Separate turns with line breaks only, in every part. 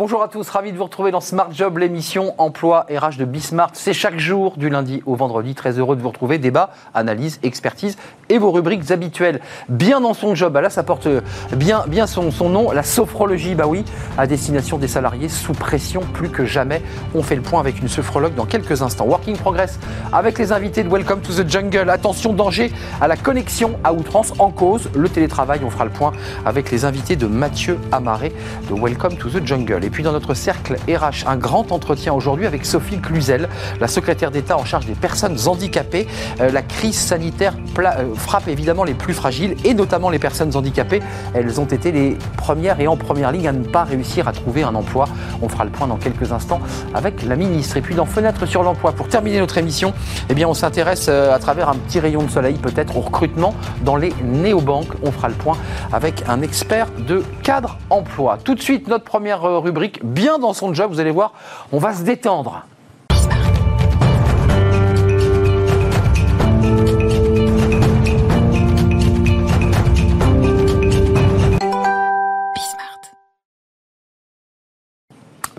Bonjour à tous, ravi de vous retrouver dans Smart Job, l'émission emploi RH de Bismart. C'est chaque jour du lundi au vendredi. Très heureux de vous retrouver. Débat, analyse, expertise et vos rubriques habituelles. Bien dans son job, ah là ça porte bien, bien son, son nom, la sophrologie, bah oui, à destination des salariés sous pression plus que jamais. On fait le point avec une sophrologue dans quelques instants. Working Progress avec les invités de Welcome to the Jungle. Attention, danger à la connexion à outrance en cause, le télétravail. On fera le point avec les invités de Mathieu Amaré de Welcome to the Jungle. Et puis dans notre cercle RH, un grand entretien aujourd'hui avec Sophie Cluzel, la secrétaire d'État en charge des personnes handicapées. Euh, la crise sanitaire euh, frappe évidemment les plus fragiles et notamment les personnes handicapées. Elles ont été les premières et en première ligne à ne pas réussir à trouver un emploi. On fera le point dans quelques instants avec la ministre. Et puis dans Fenêtre sur l'emploi, pour terminer notre émission, eh bien on s'intéresse euh, à travers un petit rayon de soleil peut-être au recrutement dans les néobanques. On fera le point avec un expert de cadre emploi. Tout de suite, notre première rubrique bien dans son job. Vous allez voir, on va se détendre.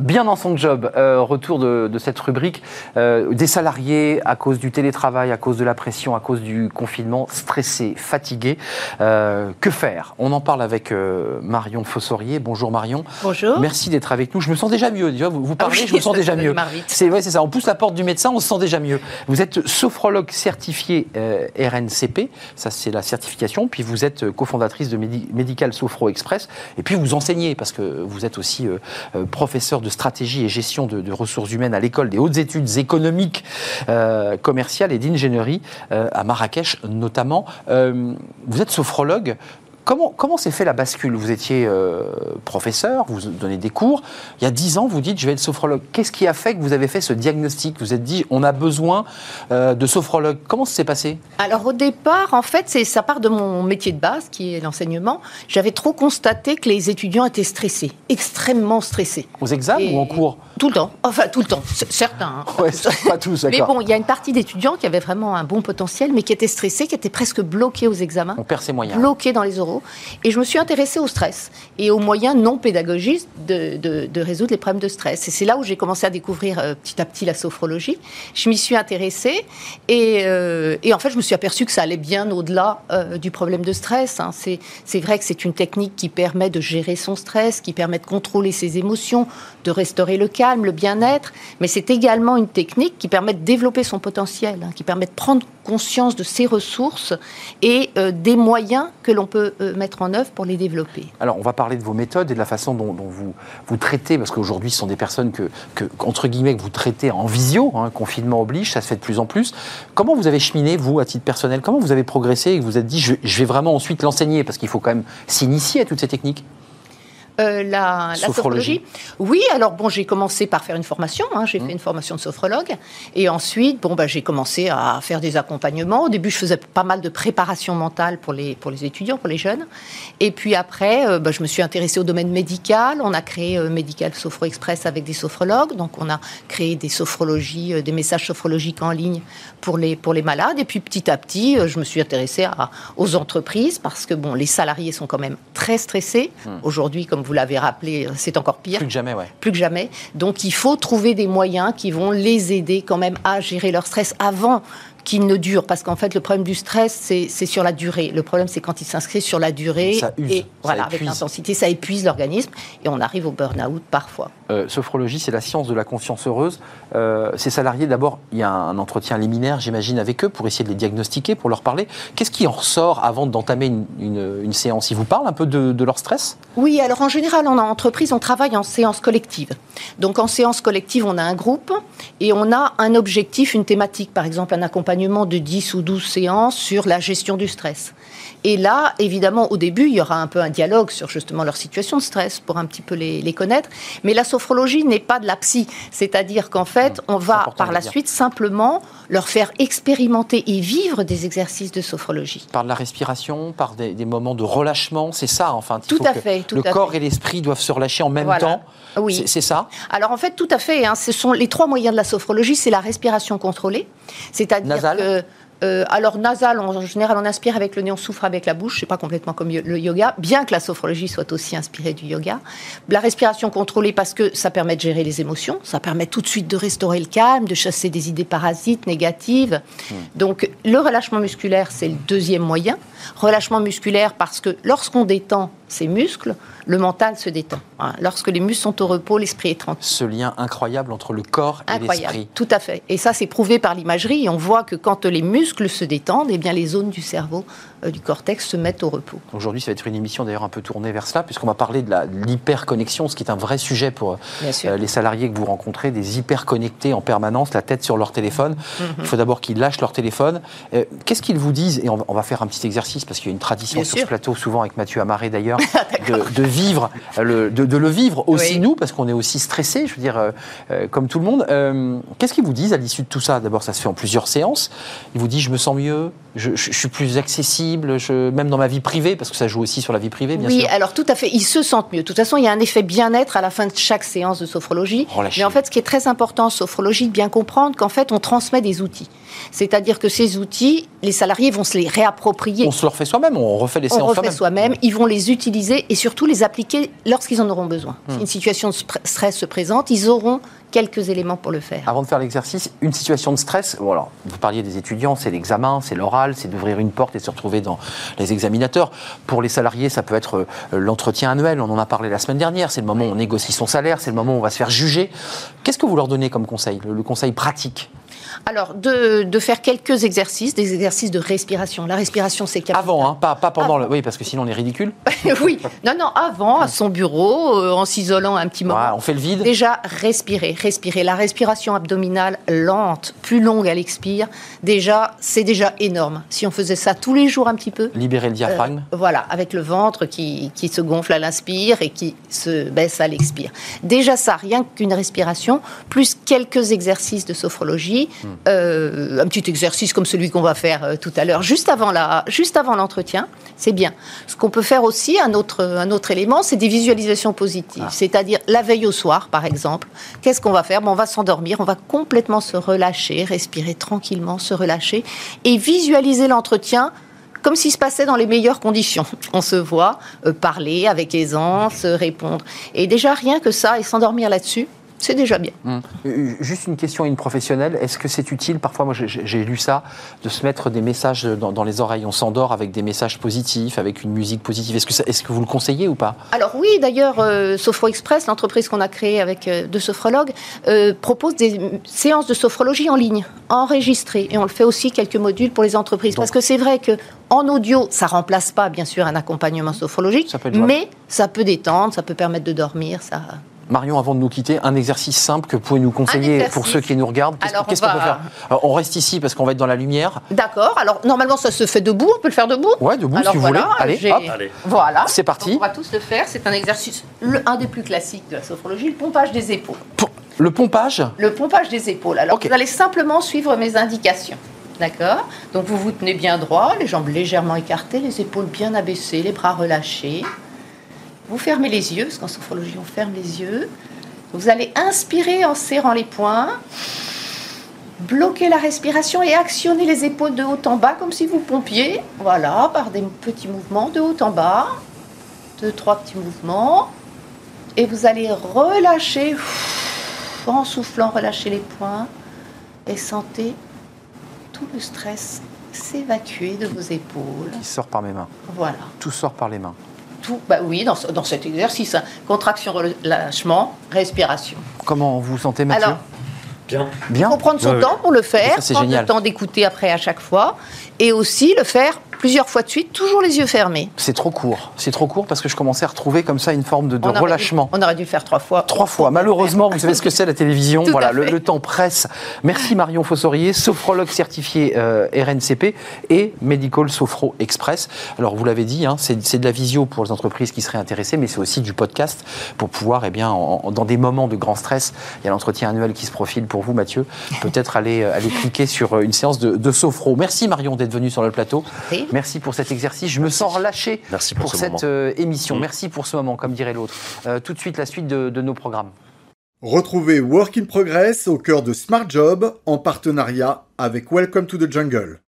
Bien dans son job. Euh, retour de, cette rubrique. Euh, des salariés, à cause du télétravail, à cause de la pression, à cause du confinement, stressés, fatigués. Euh, que faire? On en parle avec Marion Fossorier. Bonjour Marion.
Bonjour.
Merci d'être avec nous. Je me sens déjà mieux. Vous, vous parlez, je me sens déjà mieux. C'est ça. On pousse la porte du médecin, on se sent déjà mieux. Vous êtes sophrologue certifié RNCP. Ça, c'est la certification. Puis vous êtes cofondatrice de Medical Sophro Express. Et puis vous enseignez parce que vous êtes aussi professeur de stratégie et gestion de, ressources humaines à l'école des hautes études économiques, euh, commerciales et d'ingénierie euh, à Marrakech notamment. Euh, vous êtes sophrologue. Comment, comment s'est fait la bascule? Vous étiez professeur, vous donnez des cours. Il y a dix ans, vous dites je vais être sophrologue. Qu'est-ce qui a fait que vous avez fait ce diagnostic? Vous êtes dit on a besoin de sophrologue. Comment ça s'est passé?
Alors au départ, en fait, c'est ça part de mon métier de base qui est l'enseignement. J'avais trop constaté que les étudiants étaient stressés, extrêmement stressés.
Aux examens ou en cours?
Tout le temps, enfin tout le temps, certains.
Hein. pas tous,
Mais bon, il y a une partie d'étudiants qui avaient vraiment un bon potentiel, mais qui étaient stressés, qui étaient presque bloqués aux examens.
On perd ses moyens.
Bloqués dans les oraux. Et je me suis intéressée au stress et aux moyens non pédagogiques de, de, résoudre les problèmes de stress. Et c'est là où j'ai commencé à découvrir euh, petit à petit la sophrologie. Je m'y suis intéressée et, euh, et, en fait, je me suis aperçue que ça allait bien au-delà euh, du problème de stress. Hein. C'est vrai que c'est une technique qui permet de gérer son stress, qui permet de contrôler ses émotions, de restaurer le calme le bien-être, mais c'est également une technique qui permet de développer son potentiel, hein, qui permet de prendre conscience de ses ressources et euh, des moyens que l'on peut euh, mettre en œuvre pour les développer.
Alors, on va parler de vos méthodes et de la façon dont, vous, vous traitez, parce qu'aujourd'hui, ce sont des personnes que, entre guillemets, que vous traitez en visio, hein, confinement oblige, ça se fait de plus en plus. Comment vous avez cheminé, vous, à titre personnel? Comment vous avez progressé et vous vous êtes dit, je, je vais vraiment ensuite l'enseigner, parce qu'il faut quand même s'initier à toutes ces techniques
euh, la, sophrologie. Oui, alors bon, j'ai commencé par faire une formation. Hein, j'ai mmh. fait une formation de sophrologue. Et ensuite, bon, bah, j'ai commencé à faire des accompagnements. Au début, je faisais pas mal de préparation mentale pour les, pour les étudiants, pour les jeunes. Et puis après, euh, bah, je me suis intéressée au domaine médical. On a créé euh, Medical Sophro Express avec des sophrologues. Donc, on a créé des sophrologies, des messages sophrologiques en ligne pour les, pour les malades. Et puis, petit à petit, je me suis intéressée à, aux entreprises parce que, bon, les salariés sont quand même très stressés. Mmh. Aujourd'hui, comme vous vous l'avez rappelé, c'est encore pire.
Plus que jamais, ouais.
Plus que jamais. Donc il faut trouver des moyens qui vont les aider quand même à gérer leur stress avant qu'il ne dure. Parce qu'en fait, le problème du stress, c'est sur la durée. Le problème, c'est quand il s'inscrit sur la durée.
Ça use,
et voilà, avec l'intensité, ça épuise l'organisme et on arrive au burn-out parfois.
Euh, sophrologie, c'est la science de la conscience heureuse. Euh, ces salariés, d'abord, il y a un entretien liminaire, j'imagine, avec eux pour essayer de les diagnostiquer, pour leur parler. Qu'est-ce qui en ressort avant d'entamer une, séance? Ils vous parlent un peu de, leur stress?
Oui, alors en général, en entreprise, on travaille en séance collective. Donc en séance collective, on a un groupe et on a un objectif, une thématique, par exemple un accompagnement de 10 ou 12 séances sur la gestion du stress. Et là, évidemment, au début, il y aura un peu un dialogue sur justement leur situation de stress pour un petit peu les, les connaître. Mais la sophrologie n'est pas de la psy. C'est-à-dire qu'en fait, on va par la suite simplement leur faire expérimenter et vivre des exercices de sophrologie.
Par de la respiration, par des, moments de relâchement, c'est ça, enfin.
tout à fait.
le corps et l'esprit doivent se relâcher en même temps.
Oui.
C'est ça
Alors en fait, tout à fait. Hein. ce sont les trois moyens de la sophrologie. C'est la respiration contrôlée, c'est-à-dire que Euh, alors nasal, en général, on inspire avec le nez, on souffre avec la bouche. C'est pas complètement comme le yoga, bien que la sophrologie soit aussi inspirée du yoga. La respiration contrôlée parce que ça permet de gérer les émotions, ça permet tout de suite de restaurer le calme, de chasser des idées parasites négatives. Hmm. Donc le relâchement musculaire, c'est le deuxième moyen. Relâchement musculaire parce que lorsqu'on détend ses muscles, le mental se détend. Hein. Lorsque les muscles sont au repos, l'esprit est tranquille.
Ce lien incroyable entre le corps et l'esprit.
Tout à fait. Et ça, c'est prouvé par l'imagerie. On voit que quand les muscles se détendent, eh bien, les zones du cerveau, du cortex, se mettent au repos.
Aujourd'hui, ça va être une émission d'ailleurs un peu tournée vers cela, puisqu'on va parler de l'hyperconnexion, ce qui est un vrai sujet pour euh, les salariés que vous rencontrez, des hyperconnectés en permanence, la tête sur leur téléphone. Mhm. Il faut d'abord qu'ils lâchent leur téléphone. Euh, qu'est-ce qu'ils vous disent? Et on va, faire un petit exercice, parce qu'il y a une tradition sur ce plateau, souvent avec Mathieu Amaré d'ailleurs, de, vivre, le, de, le vivre aussi nous, parce qu'on est aussi stressé, je veux dire, euh, euh, comme tout le monde. Euh, qu'est-ce qu'ils vous disent à l'issue de tout ça? D'abord, ça se fait en plusieurs séances. Ils vous disent, je me sens mieux, je, suis plus accessible, je, même dans ma vie privée, parce que ça joue aussi sur la vie privée, bien
sûr. Oui, alors tout à fait, ils se sentent mieux. De toute façon, il y a un effet bien-être à la fin de chaque séance de sophrologie. Mais en fait, ce qui est très important en sophrologie, de bien comprendre qu'en fait, on transmet des outils. C'est-à-dire que ces outils, les salariés vont se les réapproprier.
On se les refait soi-même, on refait les séances
soi-même. On refait soi-même, ils vont les utiliser et surtout les appliquer lorsqu'ils en auront besoin. Si hmm. une situation de stress se présente, ils auront quelques éléments pour le faire.
Avant de faire l'exercice, une situation de stress, vous parliez des étudiants, c'est l'examen, c'est l'oral, c'est d'ouvrir une porte et se retrouver dans les examinateurs. Pour les salariés, ça peut être euh, l'entretien annuel, on en a parlé la semaine dernière, c'est le moment où on négocie son salaire, c'est le moment où on va se faire juger. Qu'est-ce que vous leur donnez comme conseil, le conseil pratique?
Alors, de, faire quelques exercices, des exercices de respiration. La respiration, c'est
capital. Avant, hein, pas, pendant. Le... Oui, parce que sinon on est ridicule.
oui, non, non, avant, à son bureau, euh, en s'isolant un petit moment.
on fait le vide.
Déjà, respirer, respirer. La respiration abdominale lente, plus longue à l'expire, déjà, c'est déjà énorme. Si on faisait ça tous les jours un petit peu.
Libérer le diaphragme.
Euh, voilà, avec le ventre qui, qui se gonfle à l'inspire et qui se baisse à l'expire. Déjà ça, rien qu'une respiration, plus quelques exercices de sophrologie. Hmm. Euh, un petit exercice comme celui qu'on va faire euh, tout à l'heure, juste avant la, juste avant l'entretien, c'est bien. Ce qu'on peut faire aussi, un autre, un autre élément, c'est des visualisations positives. Ah. C'est-à-dire la veille au soir, par exemple. Qu'est-ce qu'on va faire? On va s'endormir, on va complètement se relâcher, respirer tranquillement, se relâcher et visualiser l'entretien comme s'il se passait dans les meilleures conditions. On se voit euh, parler avec aisance, répondre. Et déjà, rien que ça, et s'endormir là-dessus, c'est déjà bien. Hum.
Euh, juste une question à une professionnelle. Est-ce que c'est utile, parfois, moi j'ai lu ça, de se mettre des messages dans, les oreilles? On s'endort avec des messages positifs, avec une musique positive. Est-ce que, est que vous le conseillez ou pas?
Alors oui, d'ailleurs, euh, Sophro Express, l'entreprise qu'on a créée avec euh, deux sophrologues, propose des séances de sophrologie en ligne, enregistrées. Et on le fait aussi quelques modules pour les entreprises. Parce que c'est vrai que en audio, ça remplace pas, bien sûr, un accompagnement sophrologique, mais ça peut détendre, ça peut permettre de dormir. Ça...
Marion, avant de nous quitter, un exercice simple que vous pouvez nous conseiller pour ceux qui nous regardent. Qu'est-ce qu'on peut faire On reste ici parce qu'on va être dans la lumière.
D'accord. Alors, normalement, ça se fait debout. On peut le faire debout
Ouais, debout, si vous voulez. Allez, hop.
Voilà.
C'est parti.
on va tous le faire. C'est un exercice, un des plus classiques de la sophrologie, le pompage des épaules.
Le pompage
Le pompage des épaules. Alors, vous allez simplement suivre mes indications. D'accord Donc, vous vous tenez bien droit, les jambes légèrement écartées, les épaules bien abaissées, les bras relâchés. Vous fermez les yeux, parce qu'en sophrologie, on ferme les yeux. Vous allez inspirer en serrant les poings, bloquer la respiration et actionner les épaules de haut en bas comme si vous pompiez. Voilà, par des petits mouvements de haut en bas. Deux, trois petits mouvements. Et vous allez relâcher, en soufflant, relâcher les poings. Et sentez tout le stress s'évacuer de vos épaules.
Qui sort par mes mains.
Voilà.
Tout sort par les mains
tout, bah oui, dans, dans cet exercice. Hein. Contraction, relâchement, respiration.
Comment vous vous sentez, Mathieu
Alors, Bien. Bien. Il faut prendre son temps pour le faire, prendre le temps d'écouter après à chaque fois, et aussi le faire plusieurs fois de suite, toujours les yeux fermés.
C'est trop court. C'est trop court parce que je commençais à retrouver comme ça une forme de, relâchement.
on aurait dû le faire trois fois.
Trois fois. Malheureusement, vous savez ce que c'est la télévision. voilà, le, temps presse. Merci Marion Fossorier, sophrologue certifié euh, RNCP et Medical Sophro Express. Alors vous l'avez dit, hein, c'est de la visio pour les entreprises qui seraient intéressées, mais c'est aussi du podcast pour pouvoir, eh bien, dans des moments de grand stress, il y a l'entretien annuel qui se profile pour vous, Mathieu, peut-être aller, euh, aller cliquer sur euh, une séance de, de sophro. Merci Marion d'être venue sur le plateau. Merci pour cet exercice. Je me sens relâché
Merci
pour, cette euh, émission. Mm. Merci pour ce moment, comme dirait l'autre. Euh, tout de suite, la suite de, de nos programmes.
Retrouvez Work in Progress au cœur de Smart Job en partenariat avec Welcome to the Jungle.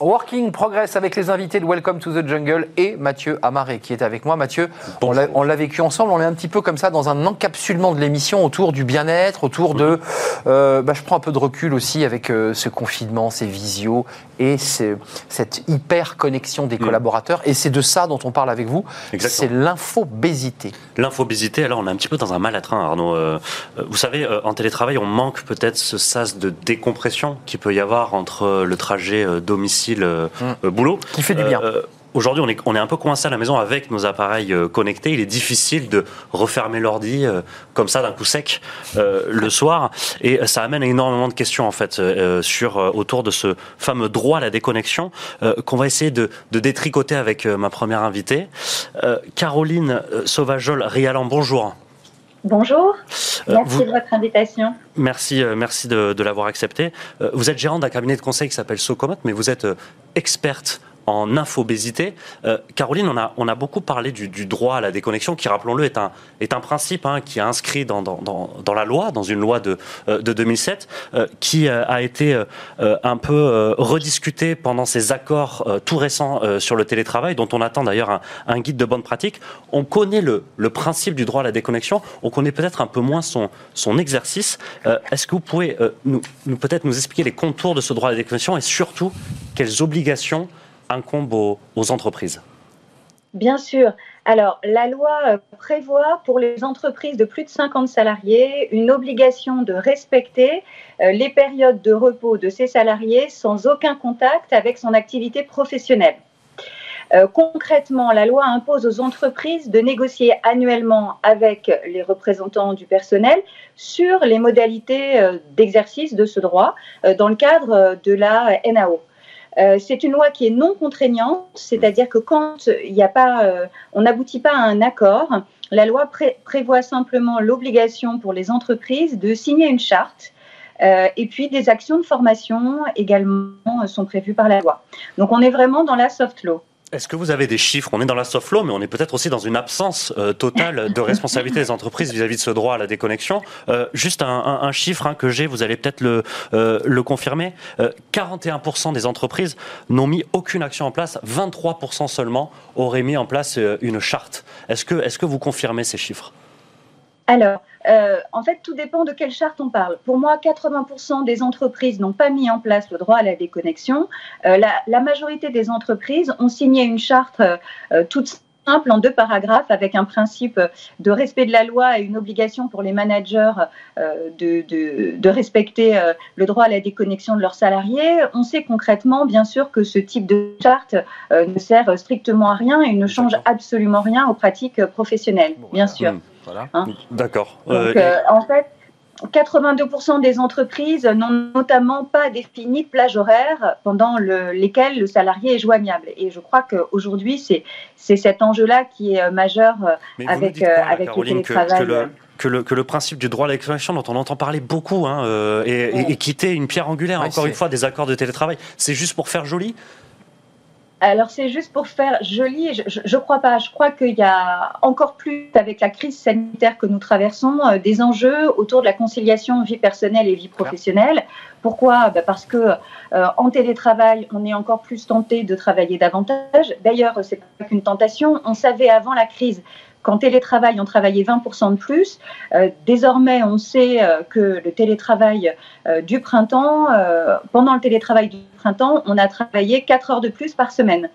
Working Progress avec les invités de Welcome to the Jungle et Mathieu Amaré qui est avec moi. Mathieu, on l'a vécu ensemble, on est un petit peu comme ça dans un encapsulement de l'émission autour du bien-être, autour de... Euh, bah, je prends un peu de recul aussi avec euh, ce confinement, ces visios et cette hyper connexion des mm. collaborateurs. Et c'est de ça dont on parle avec vous. C'est l'infobésité.
L'infobésité, alors on est un petit peu dans un mal à train, Arnaud. Euh, vous savez, en télétravail, on manque peut-être ce sas de décompression qui peut y avoir entre le trajet domicile le mmh. euh, boulot.
Qui fait du bien.
Euh, aujourd'hui, on est, on est un peu coincé à la maison avec nos appareils euh, connectés. Il est difficile de refermer l'ordi comme ça d'un coup sec le soir. Et ça amène énormément de questions en fait sur autour de ce fameux droit à la déconnexion qu'on va essayer de, de, détricoter avec ma première invitée, Caroline Sauvajol-Rialan. Bonjour.
Bonjour, merci de votre invitation.
Merci, merci de, de l'avoir accepté. Vous êtes gérant d'un cabinet de conseil qui s'appelle Socomot, mais vous êtes experte en infobésité. Euh, Caroline, on a, beaucoup parlé du, droit à la déconnexion, qui, rappelons-le, est un, principe hein, qui est inscrit dans, la loi, dans une loi de, euh, de 2007, euh, qui a été un peu rediscuté pendant ces accords tout récents sur le télétravail, dont on attend d'ailleurs un, guide de bonne pratique. On connaît le, principe du droit à la déconnexion, on connaît peut-être un peu moins son, exercice. Est-ce que vous pouvez nous peut-être nous expliquer les contours de ce droit à la déconnexion et surtout quelles obligations incombe aux, entreprises
Bien sûr. Alors, la loi euh, prévoit pour les entreprises de plus de 50 salariés une obligation de respecter euh, les périodes de repos de ces salariés sans aucun contact avec son activité professionnelle. Euh, concrètement, la loi impose aux entreprises de négocier annuellement avec les représentants du personnel sur les modalités d'exercice de ce droit dans le cadre de la NAO. Euh, c'est une loi qui est non contraignante, c'est-à-dire que quand il n'y a pas, euh, on n'aboutit pas à un accord, la loi prévoit simplement l'obligation pour les entreprises de signer une charte. Euh, et puis des actions de formation également sont prévues par la loi. Donc on est vraiment dans la soft law.
Est-ce que vous avez des chiffres? On est dans la soft law, mais on est peut-être aussi dans une absence euh, totale de responsabilité des entreprises vis-à-vis de ce droit à la déconnexion. Euh, juste un, chiffre hein, que j'ai, vous allez peut-être le, euh, le confirmer. 41% des entreprises n'ont mis aucune action en place, 23% seulement auraient mis en place une charte. Est-ce que, est -ce que vous confirmez ces chiffres?
Alors, euh, en fait, tout dépend de quelle charte on parle. Pour moi, 80% des entreprises n'ont pas mis en place le droit à la déconnexion. Euh, la, majorité des entreprises ont signé une charte euh, toute simple en deux paragraphes avec un principe de respect de la loi et une obligation pour les managers de, respecter le droit à la déconnexion de leurs salariés. On sait concrètement, bien sûr, que ce type de charte ne sert strictement à rien et ne change absolument rien aux pratiques professionnelles, bien sûr.
Hein D'accord.
Euh, euh, en fait, 82% des entreprises n'ont notamment pas défini de plage horaire pendant lesquelles le salarié est joignable. Et je crois qu'aujourd'hui, c'est, cet enjeu-là qui est euh, majeur avec, avec le télétravail.
Que le, que le, principe du droit à l'expression dont on entend parler beaucoup hein, et, quitter une pierre angulaire, encore une fois, des accords de télétravail, c'est juste pour faire joli?
Alors c'est juste pour faire joli, je ne crois pas. Je crois qu'il y a encore plus, avec la crise sanitaire que nous traversons, euh, des enjeux autour de la conciliation vie personnelle et vie professionnelle. Pourquoi? Bah, Parce que euh, en télétravail, on est encore plus tenté de travailler davantage. D'ailleurs, c'est pas qu'une tentation. On savait avant la crise qu'en télétravail, on travaillait 20% de plus. Euh, désormais, on sait que le télétravail du printemps, pendant le télétravail du printemps, on a travaillé 4 heures de plus par semaine.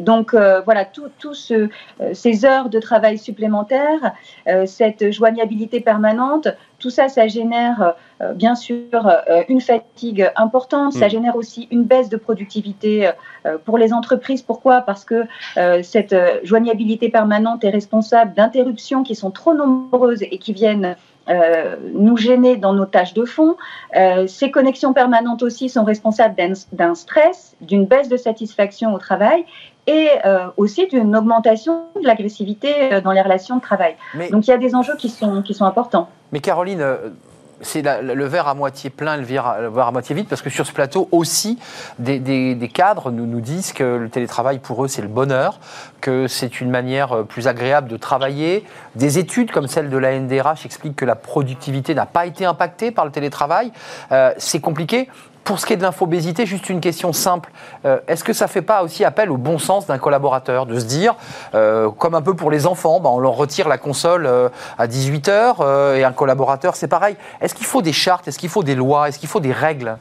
Donc euh, voilà, toutes ce, euh, ces heures de travail supplémentaires, euh, cette joignabilité permanente, tout ça, ça génère bien sûr une fatigue importante, ça hmm. génère aussi une baisse de productivité pour les entreprises. Pourquoi? Parce que cette joignabilité permanente est responsable d'interruptions qui sont trop nombreuses et qui viennent euh, nous gêner dans nos tâches de fond. Euh, ces connexions permanentes aussi sont responsables d'un stress, d'une baisse de satisfaction au travail et euh, aussi d'une augmentation de l'agressivité dans les relations de travail. Donc il y a des enjeux qui sont, qui sont importants.
Mais Caroline, c'est le verre à moitié plein, le verre, à moitié vide, parce que sur ce plateau aussi, des, cadres nous, nous, disent que le télétravail pour eux c'est le bonheur, que c'est une manière euh, plus agréable de travailler. Des études comme celle de la NDRH expliquent que la productivité n'a pas été impactée par le télétravail. Euh, c'est compliqué. Pour ce qui est de l'infobésité, juste une question simple. Euh, est-ce que ça ne fait pas aussi appel au bon sens d'un collaborateur de se dire, euh, comme un peu pour les enfants, bah, on leur retire la console euh, à 18h et un collaborateur, c'est pareil. Est-ce qu'il faut des chartes? Est-ce qu'il faut des lois? Est-ce qu'il faut des règles?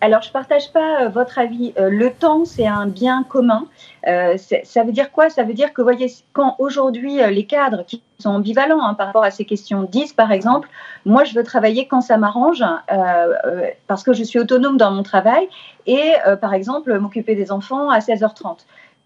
Alors, je ne partage pas votre avis. le temps, c'est un bien commun. ça veut dire quoi? Ça veut dire que, voyez, quand aujourd'hui les cadres qui sont ambivalents hein, par rapport à ces questions. 10, par exemple, moi, je veux travailler quand ça m'arrange euh, euh, parce que je suis autonome dans mon travail et, euh, par exemple, m'occuper des enfants à 16h30.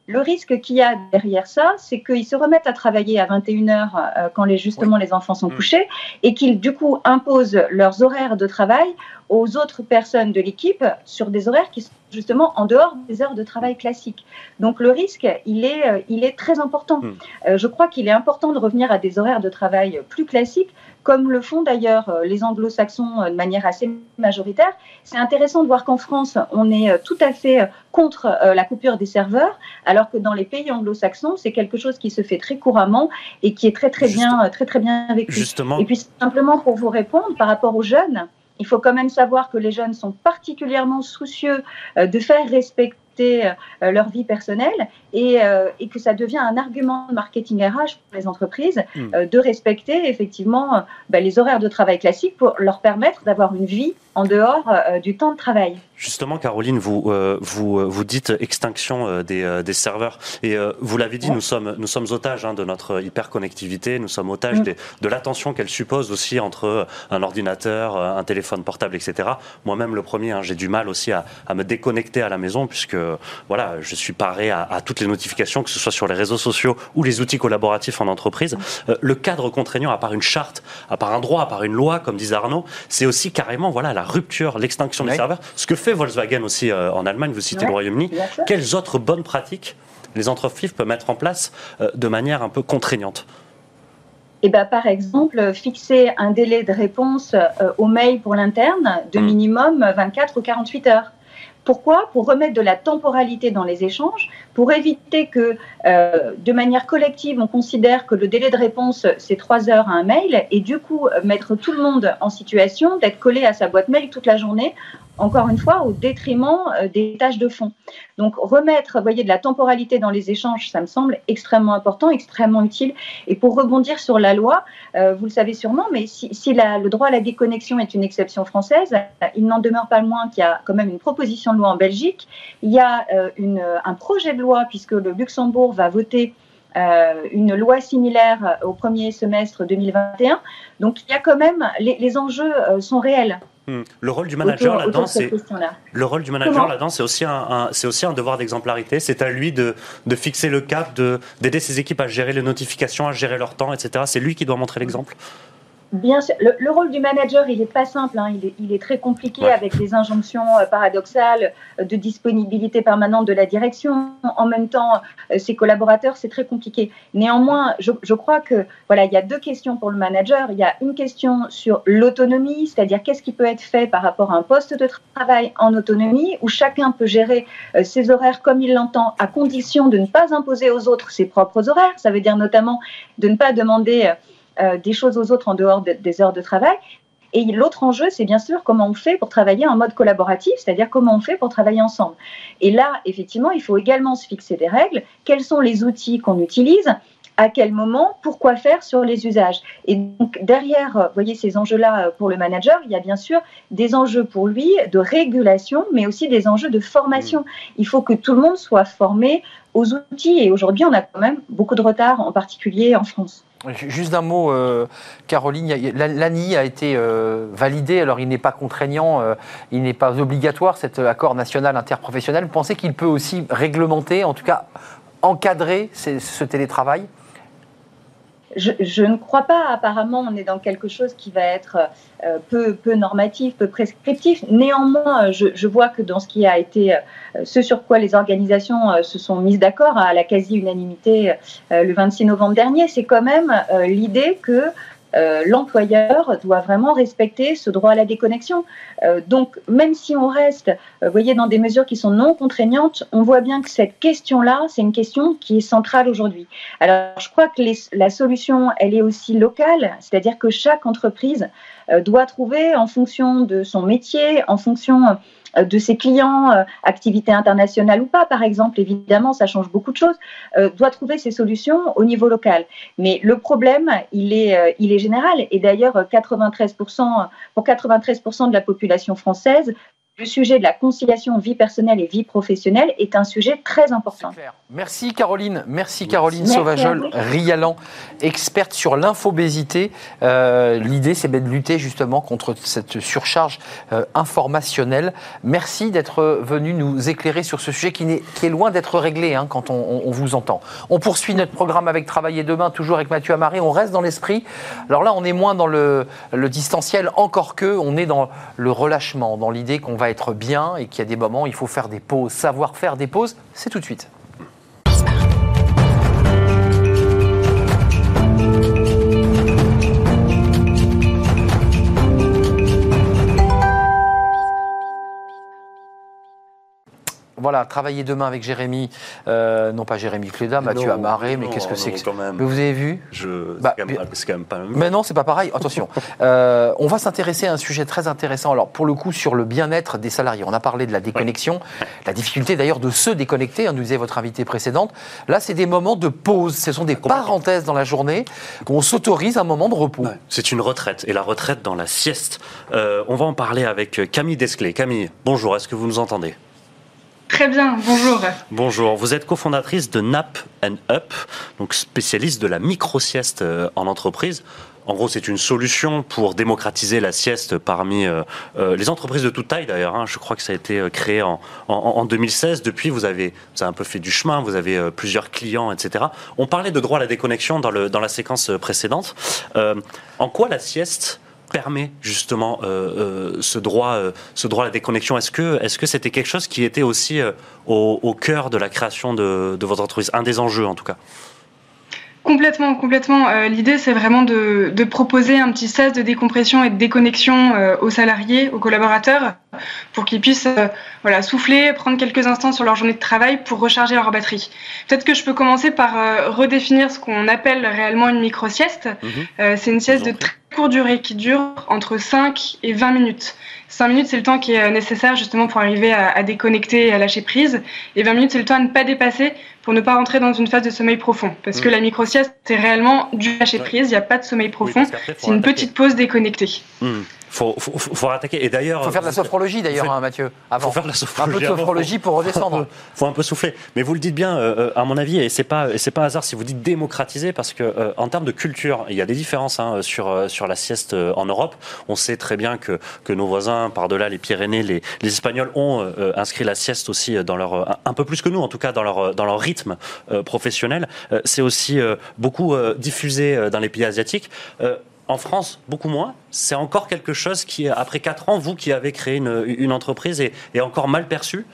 Le risque qu'il y a derrière ça, c'est qu'ils se remettent à travailler à 21h quand les, justement les enfants sont mm. couchés et qu'ils du coup imposent leurs horaires de travail aux autres personnes de l'équipe sur des horaires qui sont justement en dehors des heures de travail classiques. Donc le risque, il est, euh, il est très important. Hmm. Euh, je crois qu'il est important de revenir à des horaires de travail plus classiques, comme le font d'ailleurs euh, les anglo-saxons de manière assez majoritaire. C'est intéressant de voir qu'en France, on est tout à fait contre la coupure des serveurs, alors que dans les pays anglo-saxons, c'est quelque chose qui se fait très couramment et qui est très très bien, très très bien vécu.
Justement.
Et puis simplement pour vous répondre par rapport aux jeunes, il faut quand même savoir que les jeunes sont particulièrement soucieux euh, de faire respecter euh, leur vie personnelle euh, et, que ça devient un argument de marketing RH pour les entreprises hmm. de respecter effectivement bah, les horaires de travail classiques pour leur permettre d'avoir une vie en dehors du temps de travail.
Justement, Caroline, vous, euh, vous, euh, vous dites extinction euh, des, des serveurs. Et vous l'avez dit, nous, sommes, nous sommes otages hein, de notre hyperconnectivité, nous sommes otages mm. de l'attention qu'elle suppose aussi entre un ordinateur, un téléphone portable, etc. Moi-même, le premier, hein, j'ai du mal aussi à, à, me déconnecter à la maison, puisque voilà, je suis paré à, à, toutes les notifications, que ce soit sur les réseaux sociaux ou les outils collaboratifs en entreprise. le cadre contraignant, à part une charte, à part un droit, à part une loi, comme disait Arnaud, c'est aussi carrément voilà, la rupture, l'extinction des serveurs. Ce que fait Volkswagen aussi euh, en Allemagne, vous citez le Royaume-Uni. Quelles autres bonnes pratiques les entreprises peuvent mettre en place euh, de manière un peu contraignante?
Eh ben, par exemple, fixer un délai de réponse euh, au mail pour l'interne de hmm. minimum 24 ou 48 heures. Pourquoi? Pour remettre de la temporalité dans les échanges, pour éviter que, de manière collective, on considère que le délai de réponse, c'est trois heures à un mail, et du coup, mettre tout le monde en situation d'être collé à sa boîte mail toute la journée encore une fois, au détriment euh, des tâches de fond. Donc, remettre, voyez, de la temporalité dans les échanges, ça me semble extrêmement important, extrêmement utile. Et pour rebondir sur la loi, euh, vous le savez sûrement, mais si, le droit à la déconnexion est une exception française, il n'en demeure pas moins qu'il y a quand même une proposition de loi en Belgique. Il y a euh, un projet de loi, puisque le Luxembourg va voter une loi similaire au premier semestre 2021. Donc il y a quand même, les enjeux sont réels.
Hmm. Le rôle du manager là-dedans, c'est le rôle du manager là-dedans, c'est aussi un, c'est aussi un devoir d'exemplarité. C'est à lui de, de, fixer le cap, de d'aider ses équipes à gérer les notifications, à gérer leur temps, etc. C'est lui qui doit montrer l'exemple.
Bien sûr, le, rôle du manager, il n'est pas simple, hein. il, est, il, est, très compliqué avec les injonctions euh, paradoxales euh, de disponibilité permanente de la direction. En même temps, euh, ses collaborateurs, c'est très compliqué. Néanmoins, je, je, crois que voilà, il y a deux questions pour le manager. Il y a une question sur l'autonomie, c'est-à-dire qu'est-ce qui peut être fait par rapport à un poste de travail en autonomie, où chacun peut gérer ses horaires comme il l'entend, à condition de ne pas imposer aux autres ses propres horaires. Ça veut dire notamment de ne pas demander euh, des choses aux autres en dehors des heures de travail. Et l'autre enjeu, c'est bien sûr comment on fait pour travailler en mode collaboratif, c'est-à-dire comment on fait pour travailler ensemble. Et là, effectivement, il faut également se fixer des règles. Quels sont les outils qu'on utilise? À quel moment, pourquoi faire sur les usages? Et donc derrière, vous voyez, ces enjeux-là euh, pour le manager, il y a bien sûr des enjeux pour lui de régulation, mais aussi des enjeux de formation. Mmh. Il faut que tout le monde soit formé aux outils. Et aujourd'hui, on a quand même beaucoup de retard, en particulier en France.
Juste un mot, euh, Caroline, l'ANI a été euh, validé, alors il n'est pas contraignant, euh, il n'est pas obligatoire, cet accord national interprofessionnel. Pensez qu'il peut aussi réglementer, en tout cas encadrer ce télétravail?
Je, ne crois pas. Apparemment, on est dans quelque chose qui va être euh, peu, peu normatif, peu prescriptif. Néanmoins, je, vois que dans ce qui a été, euh, ce sur quoi les organisations euh, se sont mises d'accord à la quasi-unanimité le 26 novembre dernier, c'est quand même l'idée que euh, l'employeur doit vraiment respecter ce droit à la déconnexion. Euh, donc, même si on reste, euh, vous voyez, dans des mesures qui sont non contraignantes, on voit bien que cette question-là, c'est une question qui est centrale aujourd'hui. Alors, je crois que la solution, elle est aussi locale, c'est-à-dire que chaque entreprise doit trouver, en fonction de son métier, en fonction de ses clients, activité internationale ou pas, par exemple, évidemment, ça change beaucoup de choses, doit trouver ses solutions au niveau local. Mais le problème, il est, il est général. Et d'ailleurs, 93%, pour 93% de la population française, le sujet de la conciliation vie personnelle et vie professionnelle est un sujet très important.
Merci Caroline, merci Caroline Sauvajol-Rialan, experte sur l'infobésité. Euh, l'idée, c'est de lutter justement contre cette surcharge euh, informationnelle. Merci d'être venu nous éclairer sur ce sujet qui, est, qui est loin d'être réglé hein, quand on, vous entend. On poursuit notre programme avec Travailler demain, toujours avec Mathieu Amaré. On reste dans l'esprit. Alors là, on est moins dans le, le distanciel, encore que on est dans le relâchement, dans l'idée qu'on va être bien et qu'il y a des moments où il faut faire des pauses. Savoir faire des pauses, c'est tout de suite. Voilà, travailler demain avec Jérémy, euh, non pas Jérémy Cléda, Mathieu Amaré, mais qu'est-ce que c'est que Mais vous avez vu
Je... Bah, c'est quand, même pas même.
Mais non, c'est pas pareil. Attention, euh, on va s'intéresser à un sujet très intéressant. Alors pour le coup, sur le bien-être des salariés, on a parlé de la déconnexion, la difficulté d'ailleurs de se déconnecter. Hein, nous disait votre invité précédente. Là, c'est des moments de pause. Ce sont des parenthèses dans la journée où on s'autorise un moment de repos.
C'est une retraite et la retraite dans la sieste. Euh, on va en parler avec Camille Desclés. Camille, bonjour. Est-ce que vous nous entendez?
Très bien, bonjour.
Bonjour, vous êtes cofondatrice de Nap and Up, donc spécialiste de la micro-sieste euh, en entreprise. En gros, c'est une solution pour démocratiser la sieste parmi euh, euh, les entreprises de toute taille d'ailleurs. Hein. Je crois que ça a été créé en, en, 2016. Depuis, vous avez, un peu fait du chemin, vous avez plusieurs clients, etc. On parlait de droit à la déconnexion dans, le, dans la séquence précédente. en quoi la sieste permet justement euh, euh, ce, droit, euh, ce droit à la déconnexion Est-ce que est-ce que c'était quelque chose qui était aussi au, cœur de la création de, de votre entreprise? Un des enjeux en tout cas
Complètement, complètement. L'idée, c'est vraiment de, de, proposer un petit sas de décompression et de déconnexion aux salariés, aux collaborateurs, pour qu'ils puissent voilà, souffler, prendre quelques instants sur leur journée de travail pour recharger leur batterie. Peut-être que je peux commencer par redéfinir ce qu'on appelle réellement une micro-sieste. Mhm. c'est une sieste de courte durée qui dure entre 5 et 20 minutes. 5 minutes, c'est le temps qui est nécessaire justement pour arriver à, déconnecter et à lâcher prise. Et 20 minutes, c'est le temps à ne pas dépasser pour ne pas rentrer dans une phase de sommeil profond. Parce que mm. la micro-sieste, c'est réellement du lâcher prise, il n'y a pas de sommeil profond. c'est une petite pause déconnectée.
Mm faut, faut, faut, attaquer. Et d'ailleurs,
faut faire de la sophrologie d'ailleurs, hein, Mathieu.
Avant. Faut faire de la sophrologie.
Un peu de sophrologie pour redescendre.
faut un peu souffler. Mais vous le dites bien, euh, euh, à mon avis, et c'est pas, c'est pas hasard si vous dites démocratiser, parce que euh, en termes de culture, il y a des différences hein, sur sur la sieste en Europe. On sait très bien que que nos voisins, par-delà les Pyrénées, les, les Espagnols ont inscrit la sieste aussi dans leur un peu plus que nous, en tout cas dans leur dans leur rythme professionnel. c'est aussi beaucoup diffusé dans les pays asiatiques. En France, beaucoup moins. C'est encore quelque chose qui, après 4 ans, vous qui avez créé une, entreprise, est, encore mal perçu,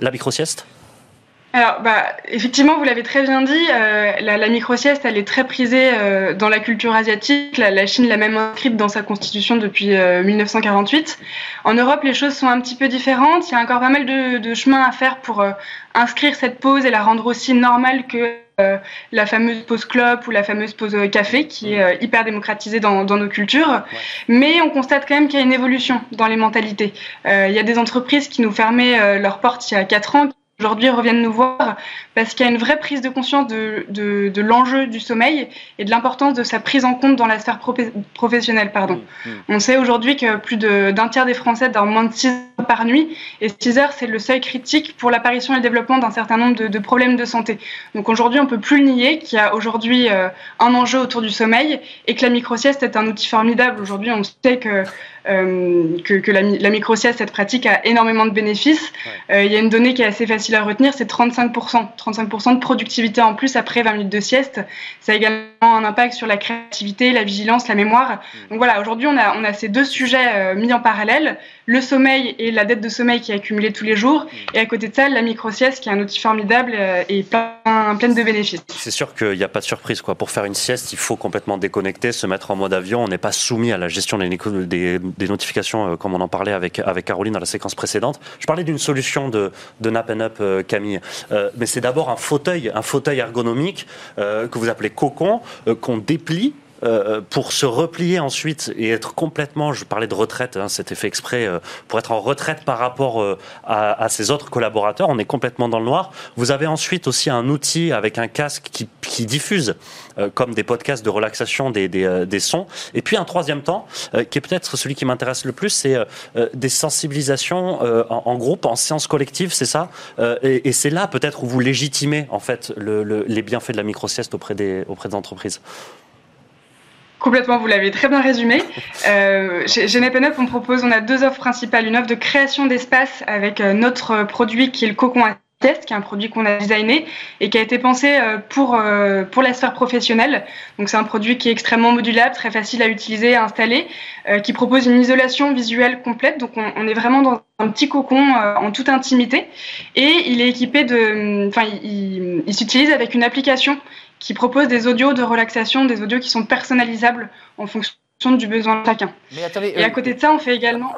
la micro-sieste?
Alors, bah, effectivement, vous l'avez très bien dit, euh, la, la micro-sieste, elle est très prisée euh, dans la culture asiatique. La, Chine l'a même inscrite dans sa constitution depuis 1948. Euh, en Europe, les choses sont un petit peu différentes. Il y a encore pas mal de, de chemin à faire pour inscrire cette pause et la rendre aussi normale que la fameuse pause clope ou la fameuse pause café qui est hyper démocratisée dans, dans nos cultures. Mais on constate quand même qu'il y a une évolution dans les mentalités. il y a des entreprises qui nous fermaient leurs portes il y a 4 ans aujourd'hui reviennent nous voir parce qu'il y a une vraie prise de conscience de, de, de l'enjeu du sommeil et de l'importance de sa prise en compte dans la sphère professionnelle. Pardon. Mmh, mmh. On sait aujourd'hui que plus d'un tiers des Français dorment moins de 6 heures par nuit et 6 heures, c'est le seuil critique pour l'apparition et le développement d'un certain nombre de, de, problèmes de santé. Donc aujourd'hui, on peut plus le nier qu'il y a aujourd'hui euh, un enjeu autour du sommeil et que la micro-sieste est un outil formidable. Aujourd'hui, on sait que euh, que, que, la, la micro-sieste, cette pratique, a énormément de bénéfices. Euh, il y a une donnée qui est assez facile à retenir, c'est 35%. 35% de productivité en plus après 20 minutes de sieste. Ça a également un impact sur la créativité, la vigilance, la mémoire. Mm. Donc voilà, aujourd'hui, on a, on a ces deux sujets mis en parallèle, le sommeil et la dette de sommeil qui est accumulée tous les jours, et à côté de ça, la micro-sieste qui est un outil formidable et plein, de bénéfices.
C'est sûr qu'il n'y a pas de surprise. Quoi. Pour faire une sieste, il faut complètement déconnecter, se mettre en mode avion. On n'est pas soumis à la gestion des, notifications, euh, comme on en parlait avec, Caroline dans la séquence précédente. Je parlais d'une solution de, de Nap and Up, euh, Camille. Euh, mais c'est d'abord un fauteuil, un fauteuil ergonomique que vous appelez cocon, qu'on déplie pour se replier ensuite et être complètement, je parlais de retraite, hein, c'était fait exprès, pour être en retraite par rapport à, ses autres collaborateurs, on est complètement dans le noir. Vous avez ensuite aussi un outil avec un casque qui, diffuse comme des podcasts de relaxation des, sons. Et puis un troisième temps, qui est peut-être celui qui m'intéresse le plus, c'est des sensibilisations en, groupe, en séance collective, c'est ça? Et, c'est là peut-être où vous légitimez en fait les bienfaits de la micro-sieste auprès des entreprises
Complètement, vous l'avez très bien résumé. Euh, chez, chez on propose, on a deux offres principales. Une offre de création d'espace avec euh, notre produit qui est le cocon à test, qui est un produit qu'on a designé et qui a été pensé euh, pour, euh, pour la sphère professionnelle. Donc c'est un produit qui est extrêmement modulable, très facile à utiliser, à installer, qui propose une isolation visuelle complète. Donc on, on est vraiment dans un petit cocon en toute intimité et il est équipé de, enfin il, il s'utilise avec une application qui propose des audios de relaxation, des audios qui sont personnalisables en fonction du besoin de chacun. et à euh, côté de ça, on fait également.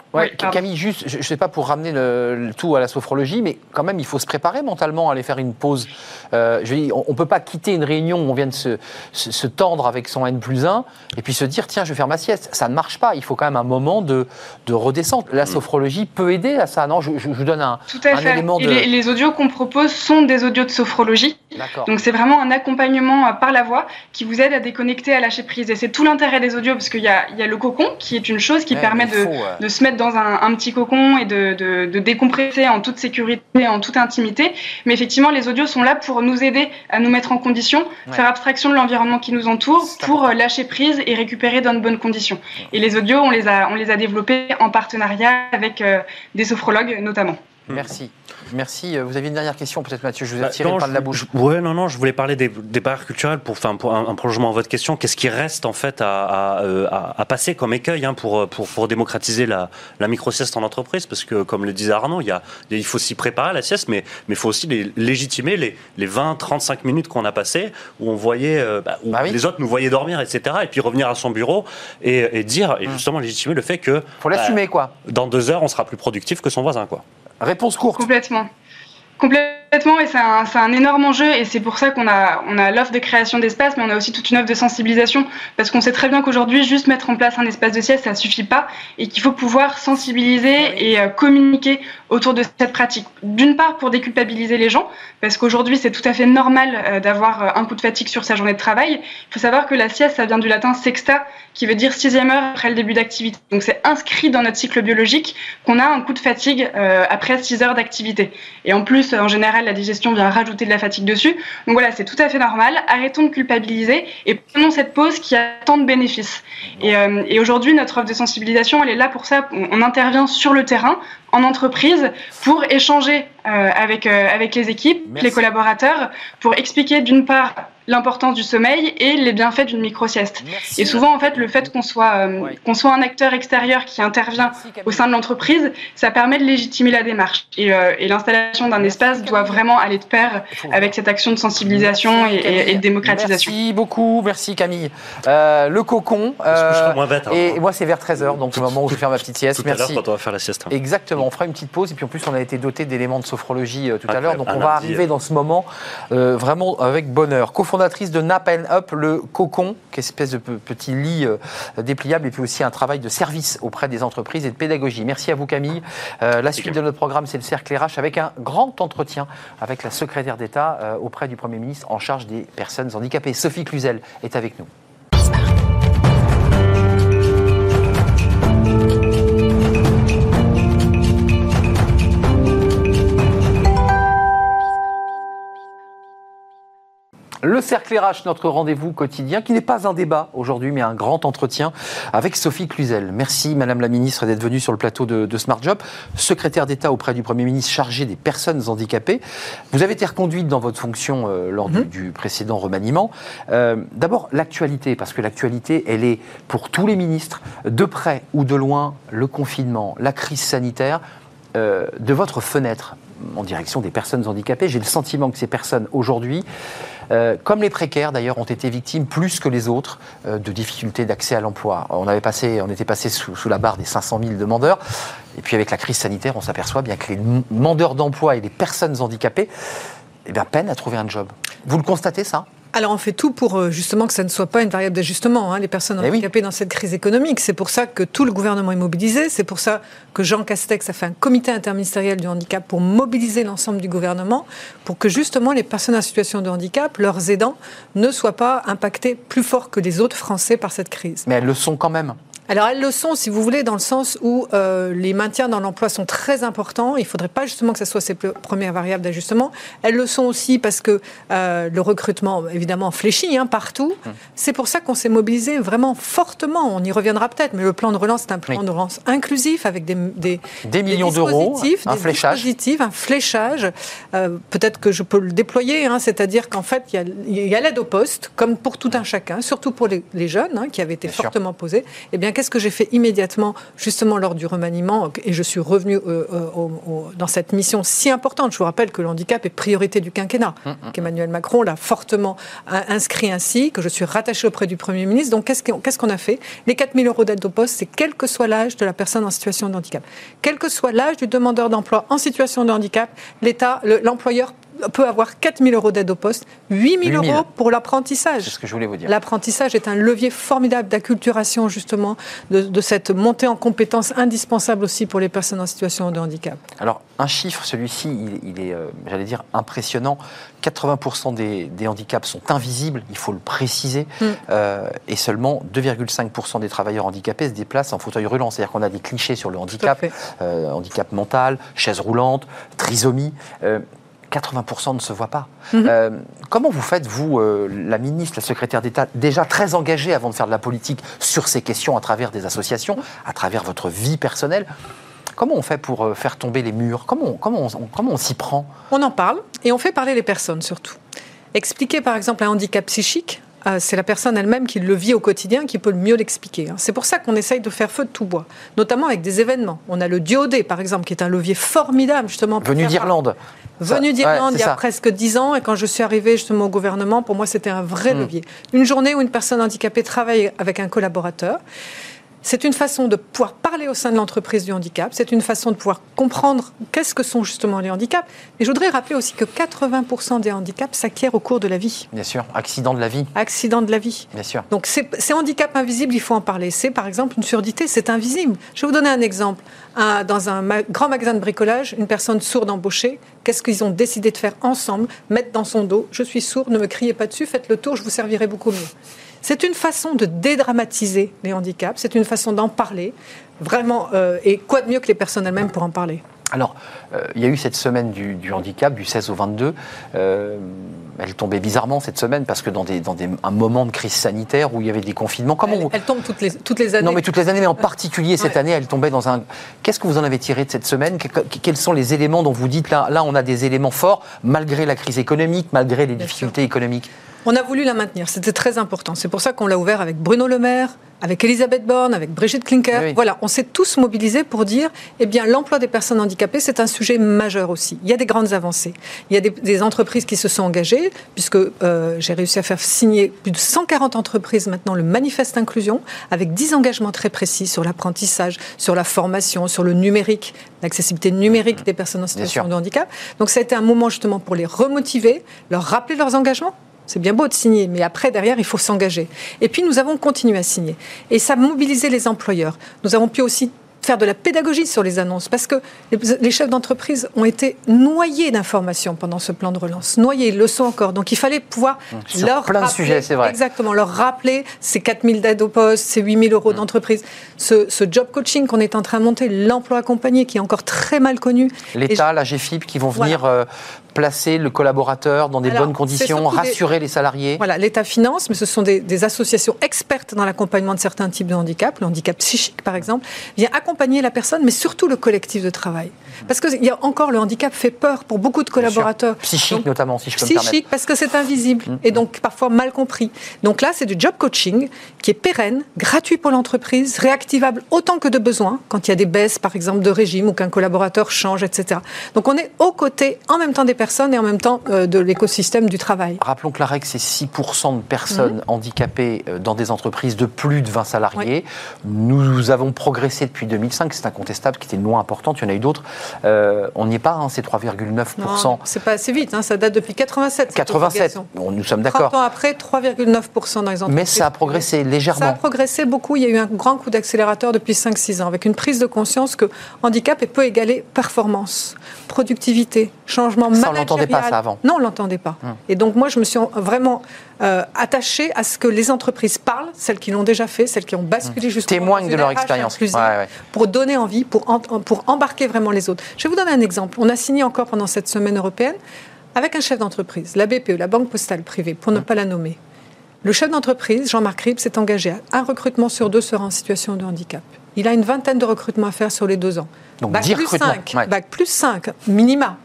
Camille, juste, je ne sais pas pour ramener le, tout à la sophrologie, mais quand même, il faut se préparer mentalement à aller faire une pause. Euh, je on ne peut pas quitter une réunion où on vient de se, se, tendre avec son N plus 1 et puis se dire tiens, je vais faire ma sieste. Ça ne marche pas. Il faut quand même un moment de, de redescente. La mm. sophrologie peut aider à ça, non? Je, vous donne un,
Tout à fait. élément de. Les, les, audios qu'on propose sont des audios de sophrologie. Donc c'est vraiment un accompagnement par la voix qui vous aide à déconnecter, à lâcher prise. Et c'est tout l'intérêt des audios parce qu'il y a il y a le cocon qui est une chose qui permet de, de, se mettre dans un, un petit cocon et de, de, de, décompresser en toute sécurité, en toute intimité. Mais effectivement, les audios sont là pour nous aider à nous mettre en condition, faire abstraction de l'environnement qui nous entoure, pour euh, lâcher prise et récupérer dans de bonnes conditions. Et les audios, on les a, on les a développés en partenariat avec euh, des sophrologues notamment.
Merci. Merci. Euh, vous aviez une dernière question, peut-être, Mathieu. Je vous ai bah, par de la bouche.
Oui, non, non. Je voulais parler des, des barrières culturelles pour, enfin, pour un, prolongement de votre question. Qu'est-ce qui reste en fait à, à, à, passer comme écueil hein, pour, pour, pour, démocratiser la, la micro-sieste en entreprise? Parce que, comme le disait Arnaud, il, y a, il faut s'y préparer à la sieste, mais il faut aussi les, légitimer les, les 20-35 minutes qu'on a passées où on voyait, euh, bah, où bah les autres nous voyaient dormir, etc. Et puis revenir à son bureau et, et dire, et hum. justement légitimer le fait que.
Faut l'assumer, quoi.
Dans deux heures, on sera plus productif que son voisin, quoi.
Réponse courte.
Complètement. Complètement, et c'est un, un, énorme enjeu, et c'est pour ça qu'on a, on a l'offre de création d'espace, mais on a aussi toute une offre de sensibilisation, parce qu'on sait très bien qu'aujourd'hui, juste mettre en place un espace de sieste, ça suffit pas, et qu'il faut pouvoir sensibiliser et euh, communiquer autour de cette pratique. D'une part, pour déculpabiliser les gens, parce qu'aujourd'hui, c'est tout à fait normal euh, d'avoir euh, un coup de fatigue sur sa journée de travail. Il faut savoir que la sieste, ça vient du latin sexta, qui veut dire sixième heure après le début d'activité. Donc c'est inscrit dans notre cycle biologique qu'on a un coup de fatigue après six heures d'activité. Et en plus, en général, la digestion vient rajouter de la fatigue dessus. Donc voilà, c'est tout à fait normal. Arrêtons de culpabiliser et prenons cette pause qui a tant de bénéfices. Et, euh, aujourd'hui, notre offre de sensibilisation, elle est là pour ça. On, intervient sur le terrain, en entreprise, pour échanger euh, avec, euh, avec les équipes, les collaborateurs, pour expliquer d'une part l'importance du sommeil et les bienfaits d'une micro-sieste. Et souvent, en fait, le fait qu'on soit, euh, qu'on soit un acteur extérieur qui intervient au sein de l'entreprise, ça permet de légitimer la démarche. Et, euh, et l'installation d'un espace doit vraiment aller de pair avec cette action de sensibilisation et, et, de démocratisation.
Merci beaucoup, merci Camille. Euh, le cocon. Euh,
moins bête, hein.
Et moi, c'est vers 13h, donc le moment où je vais faire ma petite sieste.
Tout
merci.
À quand on va faire la sieste. Hein.
Exactement, on fera une petite pause. Et puis en plus, on a été doté d'éléments de sophrologie tout à l'heure. Donc on va arriver dans ce moment vraiment avec bonheur fondatrice de Nap Up, le cocon, qui est une espèce de petit lit euh, dépliable, et puis aussi un travail de service auprès des entreprises et de pédagogie. Merci à vous Camille. Euh, la suite de notre programme, c'est le cercle RH avec un grand entretien avec la secrétaire d'État euh, auprès du Premier ministre en charge des personnes handicapées. Sophie Cluzel est avec nous. Le cercle RH, notre rendez-vous quotidien, qui n'est pas un débat aujourd'hui, mais un grand entretien avec Sophie Cluzel. Merci, Madame la Ministre, d'être venue sur le plateau de, Smart Job, secrétaire d'État auprès du Premier ministre chargé des personnes handicapées. Vous avez été reconduite dans votre fonction euh, lors du, mhm. précédent remaniement. Euh, d'abord, l'actualité, parce que l'actualité, elle est pour tous les ministres, de près ou de loin, le confinement, la crise sanitaire, euh, de votre fenêtre en direction des personnes handicapées. J'ai le sentiment que ces personnes, aujourd'hui, euh, comme les précaires d'ailleurs, ont été victimes plus que les autres euh, de difficultés d'accès à l'emploi. On, était passé sous, la barre des 500 000 demandeurs. Et puis avec la crise sanitaire, on s'aperçoit bien que les demandeurs d'emploi et les personnes handicapées eh bien, peinent à trouver un job. Vous le constatez ça?
Alors on fait tout pour euh, justement que ça ne soit pas une variable d'ajustement, hein, les personnes eh handicapées dans cette crise économique. C'est pour ça que tout le gouvernement est mobilisé. C'est pour ça que Jean Castex a fait un comité interministériel du handicap pour mobiliser l'ensemble du gouvernement, pour que justement les personnes en situation de handicap, leurs aidants, ne soient pas impactés plus fort que les autres Français par cette crise.
Mais elles le sont quand même.
Alors elles le sont, si vous voulez, dans le sens où euh, les maintiens dans l'emploi sont très importants. Il ne faudrait pas justement que ce soit ces premières variables d'ajustement. Elles le sont aussi parce que euh, le recrutement, évidemment, fléchit hein, partout. Hum. C'est pour ça qu'on s'est mobilisé vraiment fortement. On y reviendra peut-être, mais le plan de relance, c'est un plan de relance inclusif avec des,
des, des millions d'euros, un fléchage.
un fléchage. Euh, peut-être que je peux le déployer, hein, c'est-à-dire qu'en fait, il y a, l'aide au poste, comme pour tout un chacun, surtout pour les, jeunes hein, qui avaient été fortement posés. Eh bien, qu'est-ce que j'ai fait immédiatement, justement lors du remaniement, et je suis revenu euh, euh, dans cette mission si importante. Je vous rappelle que le handicap est priorité du quinquennat, mm, mm. qu'Emmanuel Macron l'a fortement inscrit ainsi, que je suis rattaché auprès du Premier ministre. Donc, qu'est-ce qu'on a fait? Les 4 000 euros d'aide au poste, c'est quel que soit l'âge de la personne en situation de handicap. Quel que soit l'âge du demandeur d'emploi en situation de handicap, l'État, l'employeur peut avoir 4 000 euros d'aide au poste, 8 000, euros pour l'apprentissage.
C'est ce que je voulais vous dire.
L'apprentissage est un levier formidable d'acculturation, justement, de, cette montée en compétences indispensable aussi pour les personnes en situation de handicap.
Alors, un chiffre, celui-ci, il, est, euh, j'allais dire, impressionnant. 80% des, handicaps sont invisibles, il faut le préciser, mm. euh, et seulement 2,5% des travailleurs handicapés se déplacent en fauteuil roulant. C'est-à-dire qu'on a des clichés sur le handicap, euh, handicap mental, chaise roulante, trisomie. 80% ne se voient pas. Mhm. Euh, comment vous faites, vous, euh, la ministre, la secrétaire d'État, déjà très engagée avant de faire de la politique sur ces questions à travers des associations, à travers votre vie personnelle? Comment on fait pour euh, faire tomber les murs? Comment comment on, comment on s'y prend?
On en parle et on fait parler les personnes surtout. Expliquer par exemple un handicap psychique c'est la personne elle-même qui le vit au quotidien qui peut le mieux l'expliquer. Hein. C'est pour ça qu'on essaye de faire feu de tout bois, notamment avec des événements. On a le Diodé, par exemple, qui est un levier formidable, justement.
Venu d'Irlande.
Venu d'Irlande il y a presque dix ans, et quand je suis arrivée justement au gouvernement, pour moi, c'était un vrai hmm. levier. Une journée où une personne handicapée travaille avec un collaborateur. C'est une façon de pouvoir parler au sein de l'entreprise du handicap, c'est une façon de pouvoir comprendre qu'est-ce que sont justement les handicaps. Et je voudrais rappeler aussi que 80% des handicaps s'acquièrent au cours de la vie.
Bien sûr, accident de la vie.
Accident de la vie.
Bien sûr.
Donc ces, handicaps invisibles, il faut en parler. C'est par exemple une surdité, c'est invisible. Je vais vous donner un exemple. dans un grand magasin de bricolage, une personne sourde embauchée, qu'est-ce qu'ils ont décidé de faire ensemble? Mettre dans son dos, je suis sourde, ne me criez pas dessus, faites le tour, je vous servirai beaucoup mieux. C'est une façon de dédramatiser les handicaps, c'est une façon d'en parler, vraiment, euh, et quoi de mieux que les personnes elles-mêmes pour en parler?
Alors, euh, il y a eu cette semaine du, handicap, du 16 au 22. Euh, elle tombait bizarrement cette semaine parce que dans, des, dans des, un moment de crise sanitaire où il y avait des confinements.
Comment elle, tombe toutes les, toutes les années.
Non, mais toutes les années, mais en particulier cette année, elle tombait dans un. Qu'est-ce que vous en avez tiré de cette semaine? Quels sont les éléments dont vous dites là, là, on a des éléments forts malgré la crise économique, malgré les difficultés économiques?
On a voulu la maintenir, c'était très important. C'est pour ça qu'on l'a ouvert avec Bruno Le Maire, avec Elisabeth Borne, avec Brigitte Klinker. Voilà, on s'est tous mobilisés pour dire, eh bien, l'emploi des personnes handicapées, c'est un sujet majeur aussi. Il y a des grandes avancées. Il y a des, entreprises qui se sont engagées, puisque euh, j'ai réussi à faire signer plus de 140 entreprises maintenant le manifeste inclusion, avec 10 engagements très précis sur l'apprentissage, sur la formation, sur le numérique, l'accessibilité numérique des personnes en situation de handicap. Donc ça a été un moment justement pour les remotiver, leur rappeler leurs engagements, c'est bien beau de signer, mais après, derrière, il faut s'engager. Et puis, nous avons continué à signer. Et ça a mobilisé les employeurs. Nous avons pu aussi faire de la pédagogie sur les annonces, parce que les chefs d'entreprise ont été noyés d'informations pendant ce plan de relance, noyés, ils le sont encore. Donc il fallait pouvoir
sur
leur
plein
rappeler,
de sujets, c'est vrai.
Exactement, leur rappeler ces 4 000 d'aides au poste, ces 8 000 euros mm. d'entreprise, ce, job coaching qu'on est en train de monter, l'emploi accompagné qui est encore très mal connu.
L'État, la GFIP qui vont venir euh, placer le collaborateur dans des bonnes conditions, rassurer les salariés
Voilà, l'État finance, mais ce sont des, associations expertes dans l'accompagnement de certains types de handicap, le handicap psychique par exemple, vient accompagner la personne, mais surtout le collectif de travail. Parce qu'il y a encore le handicap fait peur pour beaucoup de collaborateurs.
Psychique notamment, si je peux
me permettre. Psychique, parce que c'est invisible mm, et donc parfois mal compris. Donc là, c'est du job coaching qui est pérenne, gratuit pour l'entreprise, réactivable autant que de besoin, quand il y a des baisses par exemple de régime ou qu'un collaborateur change, etc. Donc on est aux côtés en même temps des personnes et en même temps euh, de l'écosystème du travail.
Rappelons que la règle, c'est 6% de personnes mhm. handicapées euh, dans des entreprises de plus de 20 salariés. Nous avons progressé depuis 2000 2005, c'est incontestable, qui était une loi importante, il y en a eu d'autres. Euh, on n'y est pas, hein, c'est 3,9%.
C'est pas assez vite, hein, ça date depuis 87.
87, nous sommes d'accord. 30
ans après, 3,9% dans les entreprises.
Mais ça a progressé légèrement. Ça
a progressé beaucoup, il y a eu un grand coup d'accélérateur depuis 5-6 ans, avec une prise de conscience que handicap peut égaler performance, productivité, changement
ça, on l'entendait pas ça avant.
Non, on l'entendait pas. Hum. Et donc moi, je me suis vraiment euh, attachée à ce que les entreprises parlent, celles qui l'ont déjà fait, celles qui ont basculé hum. justement.
Témoignent de leur expérience.
Pour donner envie, pour, pour embarquer vraiment les autres. Je vais vous donner un exemple. On a signé encore pendant cette semaine européenne avec un chef d'entreprise, la BPE, la Banque Postale Privée, pour ne pas la nommer. Le chef d'entreprise, Jean-Marc Ribes, s'est engagé à un recrutement sur deux sera en situation de handicap. Il a une vingtaine de recrutements à faire sur les deux ans.
Donc bac plus 5,
bac plus 5, minima.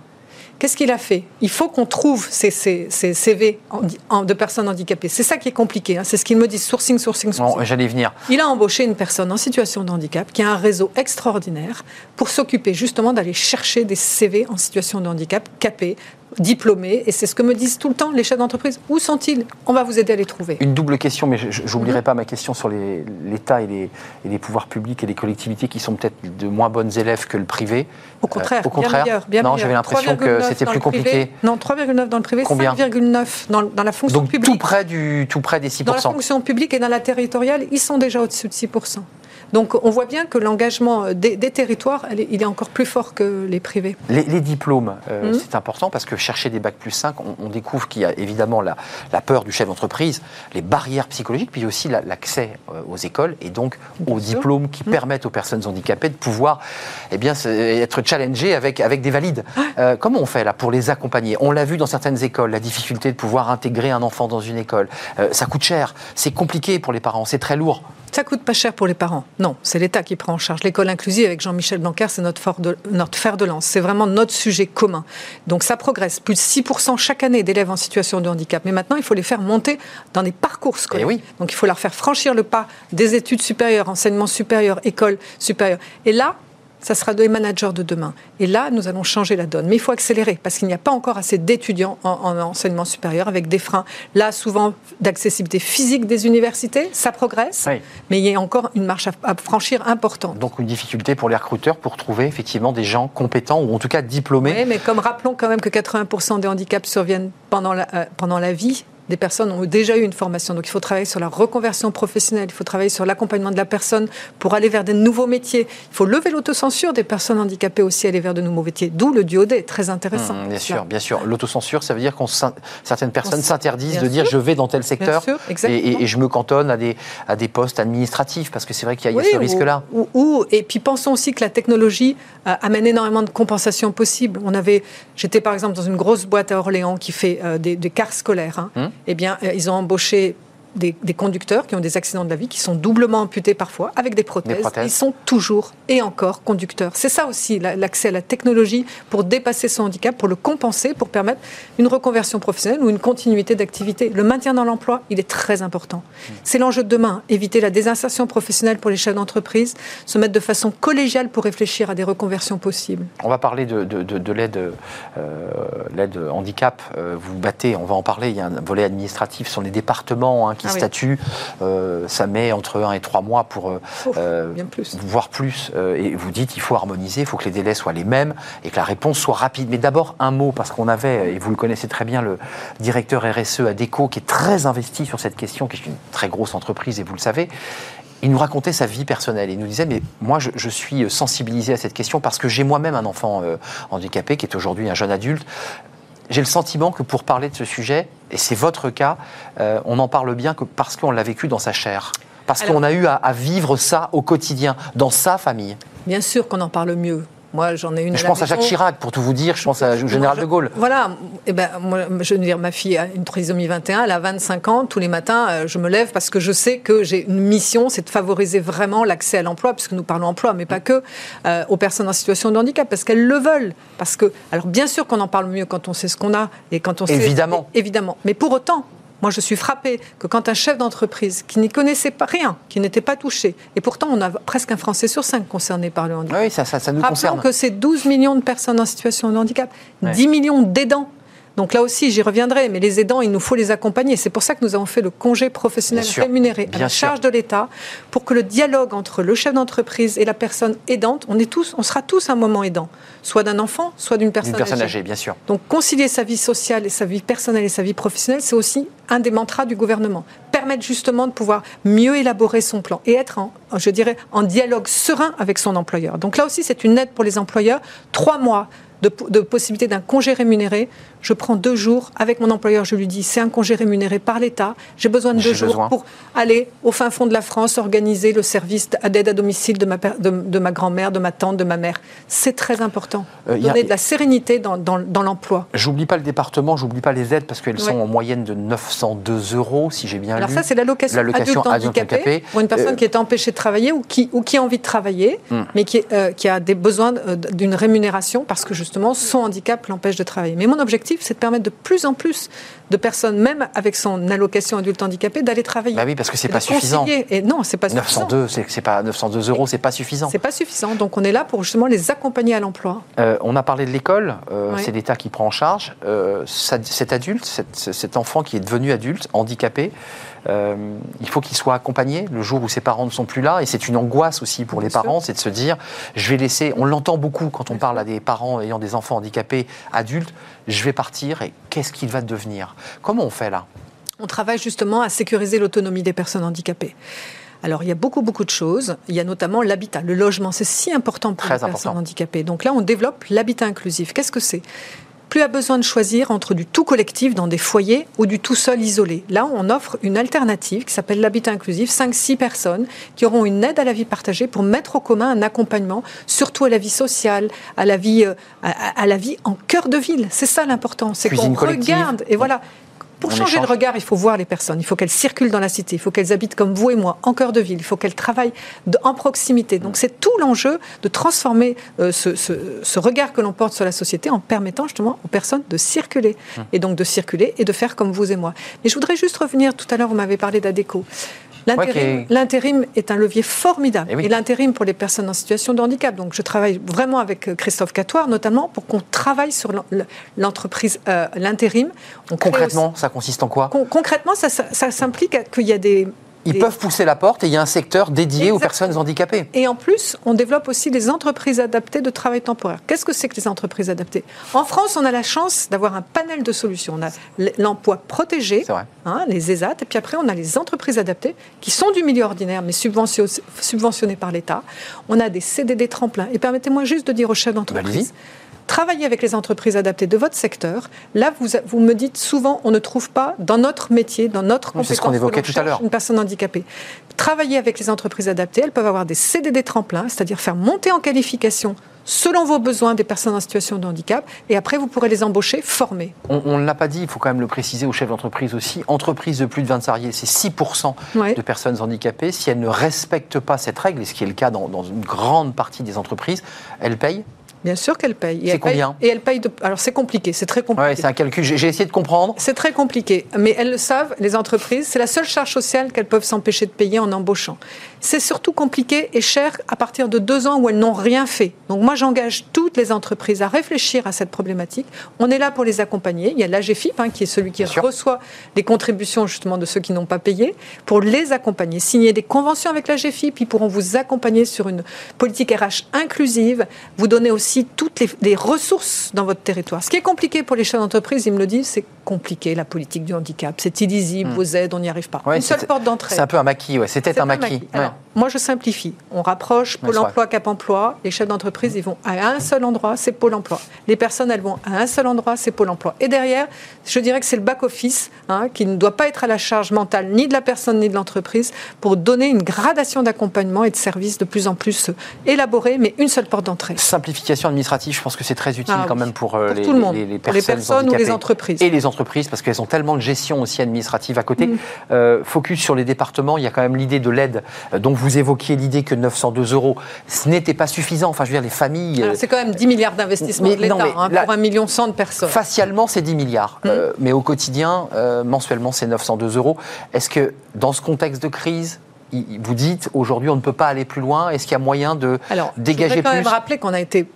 Qu'est-ce qu'il a fait? Il faut qu'on trouve ces, CV de personnes handicapées. C'est ça qui est compliqué. Hein. C'est ce qu'il me dit, sourcing, sourcing, sourcing.
J'allais venir.
Il a embauché une personne en situation de handicap qui a un réseau extraordinaire pour s'occuper justement d'aller chercher des CV en situation de handicap capés, diplômés, et c'est ce que me disent tout le temps les chefs d'entreprise. Où sont-ils? On va vous aider à les trouver.
Une double question, mais je n'oublierai mhm. pas ma question sur l'État et les, et les, pouvoirs publics et les collectivités qui sont peut-être de moins bonnes élèves que le privé.
Au contraire,
euh, au contraire.
Bien
non, j'avais l'impression que c'était plus compliqué.
Non, 3,9 dans le privé, 5,9 dans, dans, la fonction
Donc,
publique.
Tout près, du, tout près des 6%.
Dans la fonction publique et dans la territoriale, ils sont déjà au-dessus de 6%. Donc on voit bien que l'engagement des, territoires, il est encore plus fort que les privés.
Les, diplômes, euh, mmh. c'est important parce que chercher des bacs plus 5, on, découvre qu'il y a évidemment la, peur du chef d'entreprise, les barrières psychologiques, puis aussi l'accès euh, aux écoles et donc aux diplômes qui mmh. permettent aux personnes handicapées de pouvoir eh bien, être challengées avec, avec des valides. Euh, comment on fait là pour les accompagner? On l'a vu dans certaines écoles, la difficulté de pouvoir intégrer un enfant dans une école. ça coûte cher, c'est compliqué pour les parents, c'est très lourd.
Ça coûte pas cher pour les parents. Non, c'est l'État qui prend en charge. L'école inclusive avec Jean-Michel Blanquer, c'est notre, notre fer de lance. C'est vraiment notre sujet commun. Donc ça progresse. Plus de 6% chaque année d'élèves en situation de handicap. Mais maintenant, il faut les faire monter dans des parcours scolaires.
Eh oui.
Donc il faut leur faire franchir le pas des études supérieures, enseignement supérieur, école supérieure. Et là, ça sera des managers de demain. Et là, nous allons changer la donne. Mais il faut accélérer parce qu'il n'y a pas encore assez d'étudiants en, enseignement supérieur avec des freins. Là, souvent, d'accessibilité physique des universités, ça progresse, mais il y a encore une marche à, franchir importante.
Donc une difficulté pour les recruteurs pour trouver effectivement des gens compétents ou en tout cas diplômés.
Oui, mais comme rappelons quand même que 80% des handicaps surviennent pendant la, euh, pendant la vie, des personnes ont déjà eu une formation. Donc il faut travailler sur la reconversion professionnelle, il faut travailler sur l'accompagnement de la personne pour aller vers des nouveaux métiers. Il faut lever l'autocensure des personnes handicapées aussi, aller vers de nouveaux métiers. D'où le duo très intéressant.
Mmh, bien sûr, bien sûr. L'autocensure, ça veut dire que certaines personnes s'interdisent de dire je vais dans tel secteur et, je me cantonne à des, à des postes administratifs, parce que c'est vrai qu'il y a, ce risque-là.
Ou, et puis pensons aussi que la technologie euh, amène énormément de compensations possibles. On avait, j'étais par exemple dans une grosse boîte à Orléans qui fait euh, des, des, cars scolaires. Hein. Mmh eh bien, euh, ils ont embauché des, conducteurs qui ont des accidents de la vie, qui sont doublement amputés parfois, avec des prothèses. Ils sont toujours et encore conducteurs. C'est ça aussi, l'accès à la technologie pour dépasser son handicap, pour le compenser, pour permettre une reconversion professionnelle ou une continuité d'activité. Le maintien dans l'emploi, il est très important. C'est l'enjeu de demain. Éviter la désinsertion professionnelle pour les chefs d'entreprise, se mettre de façon collégiale pour réfléchir à des reconversions possibles.
On va parler de, de, l'aide euh, handicap. Euh, vous battez, on va en parler, il y a un volet administratif sur les départements hein, qui ah statut, euh, ça met entre 1 et 3 mois pour euh,
euh,
voir plus. et vous dites il faut harmoniser, il faut que les délais soient les mêmes et que la réponse soit rapide. Mais d'abord, un mot, parce qu'on avait, et vous le connaissez très bien, le directeur RSE à Déco, qui est très investi sur cette question, qui est une très grosse entreprise, et vous le savez. Il nous racontait sa vie personnelle. Il nous disait, mais moi, je, suis sensibilisé à cette question parce que j'ai moi-même un enfant handicapé qui est aujourd'hui un jeune adulte j'ai le sentiment que pour parler de ce sujet, et c'est votre cas, euh, on en parle bien que parce qu'on l'a vécu dans sa chair. Parce qu'on a eu à, vivre ça au quotidien, dans sa famille.
Bien sûr qu'on en parle mieux. Moi, j'en ai une.
Je pense à Jacques Chirac, pour tout vous dire. Je pense au général de Gaulle.
Voilà. Eh ben, moi, je veux dire, ma fille a une trisomie 21, elle a 25 ans. Tous les matins, euh, je me lève parce que je sais que j'ai une mission, c'est de favoriser vraiment l'accès à l'emploi, puisque nous parlons emploi, mais pas que, euh, aux personnes en situation de handicap, parce qu'elles le veulent. Parce que, alors, bien sûr qu'on en parle mieux quand on sait ce qu'on a et quand on
sait. Évidemment.
Évidemment. Mais pour autant, moi, je suis frappée que quand un chef d'entreprise qui n'y connaissait pas rien, qui n'était pas touché, et pourtant on a presque un Français sur cinq concerné par le handicap.
Oui, ça, ça, ça nous
Rappelons que c'est 12 millions de personnes en situation de handicap, 10 millions d'aidants. Donc là aussi, j'y reviendrai, mais les aidants, il nous faut les accompagner. C'est pour ça que nous avons fait le congé professionnel rémunéré à la charge de l'État, pour que le dialogue entre le chef d'entreprise et la personne aidante, on, est tous, on sera tous un moment aidant, soit d'un enfant, soit d'une personne,
personne âgée. bien sûr.
Donc concilier sa vie sociale et sa vie personnelle et sa vie professionnelle, c'est aussi un des mantras du gouvernement. Permettre justement de pouvoir mieux élaborer son plan et être, en, je dirais, en dialogue serein avec son employeur. Donc là aussi, c'est une aide pour les employeurs. Trois mois de, de possibilité d'un congé rémunéré je prends deux jours avec mon employeur, je lui dis c'est un congé rémunéré par l'État, j'ai besoin de deux jours pour aller au fin fond de la France organiser le service d'aide à domicile de ma, de, ma grand-mère, de ma tante, de ma mère. C'est très important. Euh, donner de la sérénité dans, dans, l'emploi.
J'oublie pas le département, j'oublie pas les aides parce qu'elles sont en moyenne de 902 euros, si j'ai bien
Alors lu. Alors ça, c'est l'allocation adulte handicapé, pour une personne euh, qui est empêchée de travailler ou qui, ou qui a envie de travailler, hmm. mais qui, euh, qui a des besoins d'une rémunération parce que justement son handicap l'empêche de travailler. Mais mon objectif c'est de permettre de plus en plus de personnes, même avec son allocation adulte handicapé, d'aller travailler.
Bah oui, parce que c'est pas suffisant.
Et non, c'est pas
902, suffisant. C'est pas 902 euros, c'est pas suffisant.
C'est pas suffisant. Donc on est là pour justement les accompagner à l'emploi.
Euh, on a parlé de l'école. Euh, c'est l'État qui prend en charge euh, cet adulte, cet, enfant qui est devenu adulte, handicapé. il faut qu'il soit accompagné le jour où ses parents ne sont plus là. Et c'est une angoisse aussi pour les parents, c'est de se dire, je vais laisser. On l'entend beaucoup quand on parle à des parents ayant des enfants handicapés adultes. Je vais partir et qu'est-ce qu'il va devenir? Comment on fait là?
On travaille justement à sécuriser l'autonomie des personnes handicapées. Alors, il y a beaucoup, beaucoup de choses. Il y a notamment l'habitat. Le logement, c'est si important pour les personnes handicapées. Donc là, on développe l'habitat inclusif. Qu'est-ce que c'est? Plus à besoin de choisir entre du tout collectif dans des foyers ou du tout seul isolé. Là, on offre une alternative qui s'appelle l'habitat inclusif, 5-6 personnes qui auront une aide à la vie partagée pour mettre au commun un accompagnement, surtout à la vie sociale, à la vie, euh, à, la vie en cœur de ville. C'est ça l'important, c'est qu'on regarde et voilà. Pour changer de regard, il faut voir les personnes. Il faut qu'elles circulent dans la cité. Il faut qu'elles habitent comme vous et moi, en cœur de ville. Il faut qu'elles travaillent en proximité. Donc c'est tout l'enjeu de transformer euh, ce, regard que l'on porte sur la société en permettant justement aux personnes de circuler. Hum. Et donc de circuler et de faire comme vous et moi. Mais je voudrais juste revenir, tout à l'heure, vous m'avez parlé d'ADECO. L'intérim est un levier formidable. Eh et, l'intérim pour les personnes en situation de handicap. Donc je travaille vraiment avec euh, Christophe Catoire, notamment, pour qu'on travaille sur l'entreprise, euh, l'intérim.
Concrètement, ça consiste en quoi?
Concrètement, ça, ça s'implique qu'il y a des
ils peuvent pousser la porte et il y a un secteur dédié aux personnes handicapées.
Et en plus, on développe aussi des entreprises adaptées de travail temporaire. Qu'est-ce que c'est que les entreprises adaptées? En France, on a la chance d'avoir un panel de solutions. On a l'emploi protégé, hein, les ESAT, et puis après, on a les entreprises adaptées qui sont du milieu ordinaire, mais subventionnées par l'État. On a des CDD tremplins. Et permettez-moi juste de dire aux chefs d'entreprise travaillez avec les entreprises adaptées de votre secteur. Là, vous, vous me dites souvent, on ne trouve pas dans notre métier, dans notre compétence,
c'est ce qu'on évoquait tout à l'heure,
une personne handicapée. Travaillez avec les entreprises adaptées. Elles peuvent avoir des CDD tremplins, c'est-à-dire faire monter en qualification selon vos besoins des personnes en situation de handicap, et après vous pourrez les embaucher, former.
On ne l'a pas dit, il faut quand même le préciser aux chefs d'entreprise aussi. Entreprise de plus de 20 salariés, c'est 6% de personnes handicapées. Si elles ne respectent pas cette règle, et ce qui est le cas dans, dans une grande partie des entreprises, elles payent
Bien sûr qu'elle paye.
C'est combien
Et elle paye de... Alors c'est compliqué, c'est très compliqué.
Ouais, c'est un calcul, j'ai essayé de comprendre.
C'est très compliqué, mais elles le savent, les entreprises, c'est la seule charge sociale qu'elles peuvent s'empêcher de payer en embauchant. C'est surtout compliqué et cher à partir de deux ans où elles n'ont rien fait. Donc moi j'engage toutes les entreprises à réfléchir à cette problématique. On est là pour les accompagner. Il y a l'AGFIP hein, qui est celui qui reçoit les contributions justement de ceux qui n'ont pas payé, pour les accompagner. Signer des conventions avec l'AGFIP, ils pourront vous accompagner sur une politique RH inclusive, vous donner aussi toutes les, ressources dans votre territoire. Ce qui est compliqué pour les chefs d'entreprise, ils me le disent, c'est compliqué la politique du handicap. C'est illisible, hmm. vos aides, on n'y arrive pas. Une seule porte d'entrée.
C'est un peu un maquis, ouais. c'était un, maquis. 있어요.
Moi, je simplifie. On rapproche Pôle emploi, Cap emploi. Les chefs d'entreprise, ils vont à un seul endroit, c'est Pôle emploi. Les personnes, elles vont à un seul endroit, c'est Pôle emploi. Et derrière, je dirais que c'est le back-office hein, qui ne doit pas être à la charge mentale ni de la personne ni de l'entreprise pour donner une gradation d'accompagnement et de services de plus en plus élaborés, mais une seule porte d'entrée.
Simplification administrative, je pense que c'est très utile ah quand même pour, euh, les,
tout le monde. Les, personnes, ou les entreprises.
Et les entreprises, parce qu'elles ont tellement de gestion aussi administrative à côté. Mm. Euh, focus sur les départements, il y a quand même l'idée de l'aide. Euh, donc vous évoquiez l'idée que 902 euros, ce n'était pas suffisant. Enfin, je veux dire, les familles.
C'est quand même 10 milliards d'investissements de l'État hein, pour un million cent de personnes.
Facialement, c'est 10 milliards. Mm. mais au quotidien, mensuellement, c'est 902 euros. Est-ce que dans ce contexte de crise, vous dites aujourd'hui on ne peut pas aller plus loin Est-ce qu'il y a moyen de Alors, dégager
je
quand
même rappeler qu'on a été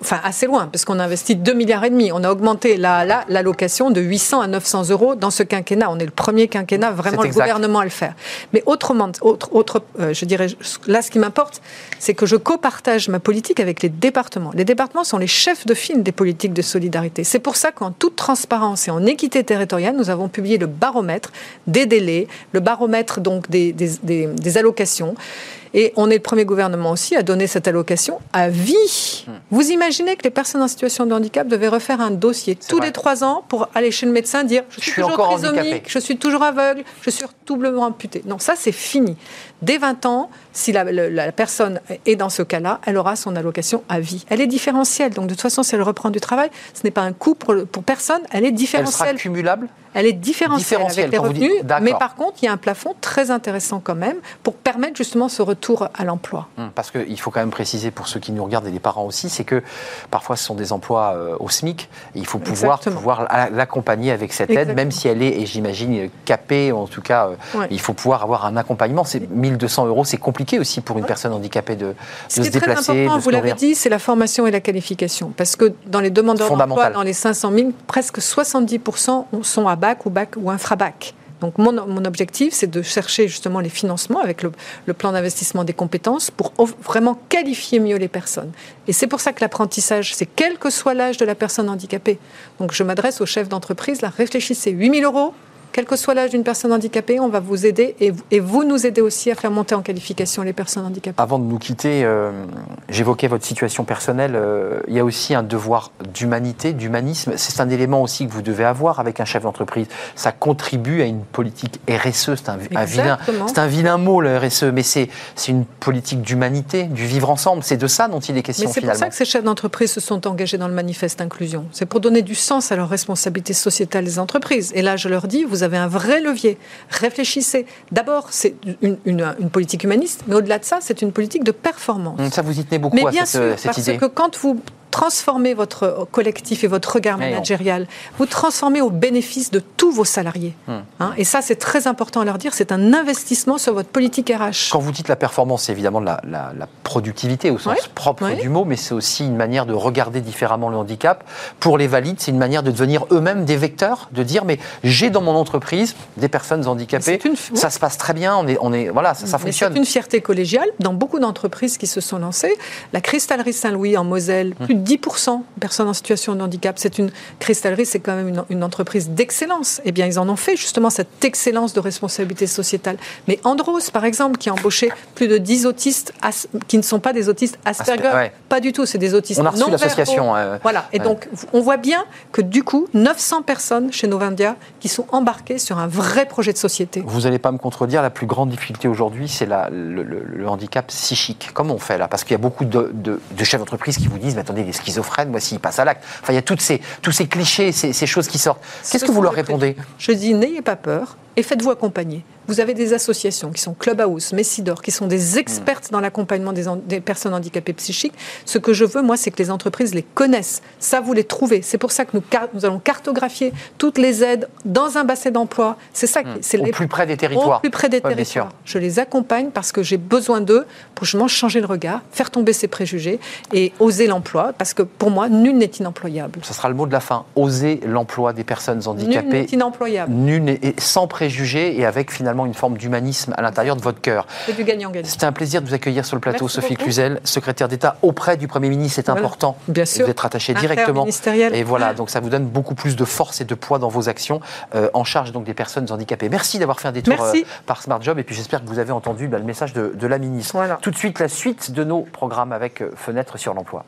enfin, assez loin, parce qu'on a investi 2 milliards et demi. On a augmenté l'allocation la, de 800 à 900 euros dans ce quinquennat. On est le premier quinquennat vraiment le gouvernement à le faire. Mais autrement, autre, autre euh, je dirais, là ce qui m'importe, c'est que je copartage ma politique avec les départements. Les départements sont les chefs de file des politiques de solidarité. C'est pour ça qu'en toute transparence et en équité territoriale, nous avons publié le baromètre des délais, le baromètre donc des, des allocations. Et on est le premier gouvernement aussi à donner cette allocation à vie. Hmm. Vous imaginez que les personnes en situation de handicap devaient refaire un dossier tous les trois ans pour aller chez le médecin dire je suis, toujours trisomique, je suis toujours aveugle, je suis doublement amputé. Non, ça c'est fini. Dès 20 ans, si la, personne est dans ce cas-là, elle aura son allocation à vie. Elle est différentielle. Donc de toute façon, si elle reprend du travail, ce n'est pas un coût pour, pour personne, elle est différentielle.
Elle sera cumulable?
Elle est différentielle, avec les revenus, mais par contre, il y a un plafond très intéressant quand même pour permettre justement ce retour à l'emploi.
Hum, parce qu'il faut quand même préciser pour ceux qui nous regardent et les parents aussi, c'est que parfois ce sont des emplois euh, au SMIC et il faut pouvoir, pouvoir l'accompagner avec cette aide, même si elle est, et j'imagine, capée, en tout cas, euh, il faut pouvoir avoir un accompagnement. C'est 1200 euros, c'est compliqué aussi pour une personne handicapée de, se déplacer.
Très important, vous l'avez dit, c'est la formation et la qualification. Parce que dans les demandeurs d'emploi, dans les 500 000, presque 70% sont à bac ou bac ou infrabac. Donc mon, mon objectif, c'est de chercher justement les financements avec le, plan d'investissement des compétences pour vraiment qualifier mieux les personnes. Et c'est pour ça que l'apprentissage, c'est quel que soit l'âge de la personne handicapée. Donc je m'adresse aux chefs d'entreprise, là, réfléchissez, 8 000 euros, quel que soit l'âge d'une personne handicapée, on va vous aider et, vous nous aidez aussi à faire monter en qualification les personnes handicapées.
Avant de nous quitter, euh, j'évoquais votre situation personnelle. Euh, il y a aussi un devoir d'humanité, d'humanisme. C'est un élément aussi que vous devez avoir avec un chef d'entreprise. Ça contribue à une politique RSE. C'est un, vilain, c'est un vilain mot le RSE, mais c'est une politique d'humanité, du vivre ensemble. C'est de ça dont il est question.
Mais c'est pour ça que ces chefs d'entreprise se sont engagés dans le manifeste inclusion. C'est pour donner du sens à leur responsabilité sociétale des entreprises. Et là, je leur dis, vous vous avez un vrai levier. Réfléchissez. D'abord, c'est une, une, politique humaniste, mais au-delà de ça, c'est une politique de performance.
Ça, vous y tenez beaucoup à cette, cette
parce que quand vous transformez votre collectif et votre regard managérial, vous transformez au bénéfice de tous vos salariés. Hmm. Hein, et ça, c'est très important à leur dire, c'est un investissement sur votre politique RH.
Quand vous dites la performance, c'est évidemment la, la, productivité au sens propre du mot, mais c'est aussi une manière de regarder différemment le handicap. Pour les valides, c'est une manière de devenir eux-mêmes des vecteurs, de dire, mais j'ai dans mon entreprise des personnes handicapées, ça se passe très bien, on est, on est, voilà, ça, ça fonctionne.
C'est une fierté collégiale dans beaucoup d'entreprises qui se sont lancées. La cristallerie Saint-Louis en Moselle, hmm. plus 10% de personnes en situation de handicap. C'est une cristallerie, c'est quand même une, entreprise d'excellence. Eh bien, ils en ont fait justement cette excellence de responsabilité sociétale. Mais Andros, par exemple, qui a embauché plus de 10 autistes qui ne sont pas des autistes Asperger, pas du tout, c'est des autistes
on a reçu l'association.
voilà. Et donc, on voit bien que du coup, 900 personnes chez Novendia qui sont embarquées sur un vrai projet de société.
Vous n'allez pas me contredire, la plus grande difficulté aujourd'hui, c'est le, le, handicap psychique. Comment on fait là? Parce qu'il y a beaucoup de, de chefs d'entreprise qui vous disent, mais attendez, schizophrène, moi, s'il passe à l'acte. Enfin, il y a toutes ces, tous ces clichés, ces, ces choses qui sortent. Qu'est-ce que vous leur répondez?
Je dis, n'ayez pas peur et faites-vous accompagner. Vous avez des associations qui sont Clubhouse, Messidor, qui sont des expertes dans l'accompagnement des, personnes handicapées psychiques. Ce que je veux, moi, c'est que les entreprises les connaissent. Ça, vous les trouvez. C'est pour ça que nous, nous, allons cartographier toutes les aides dans un bassin d'emploi. C'est ça.
Mmh. C'est au plus près des territoires.
Au plus près des territoires. Je les accompagne parce que j'ai besoin d'eux pour justement changer le regard, faire tomber ces préjugés et oser l'emploi. Parce que pour moi, nul n'est inemployable.
Ce sera le mot de la fin. Oser l'emploi des personnes handicapées. Nul
n'est inemployable.
Nul n'est sans préjugés et avec finalement une forme d'humanisme à l'intérieur de votre cœur.
C'est du gagnant-gagnant.
C'était un plaisir de vous accueillir sur le plateau, Sophie Cluzel, secrétaire d'État auprès du Premier ministre. C'est important.
Bien sûr.
Vous êtes rattaché directement. Et voilà, donc ça vous donne beaucoup plus de force et de poids dans vos actions euh, en charge donc des personnes handicapées. Merci d'avoir fait un détour euh, par Smart Job et puis j'espère que vous avez entendu bah, le message de, de la ministre. Voilà. Tout de suite, la suite de nos programmes avec euh, Fenêtre sur l'emploi.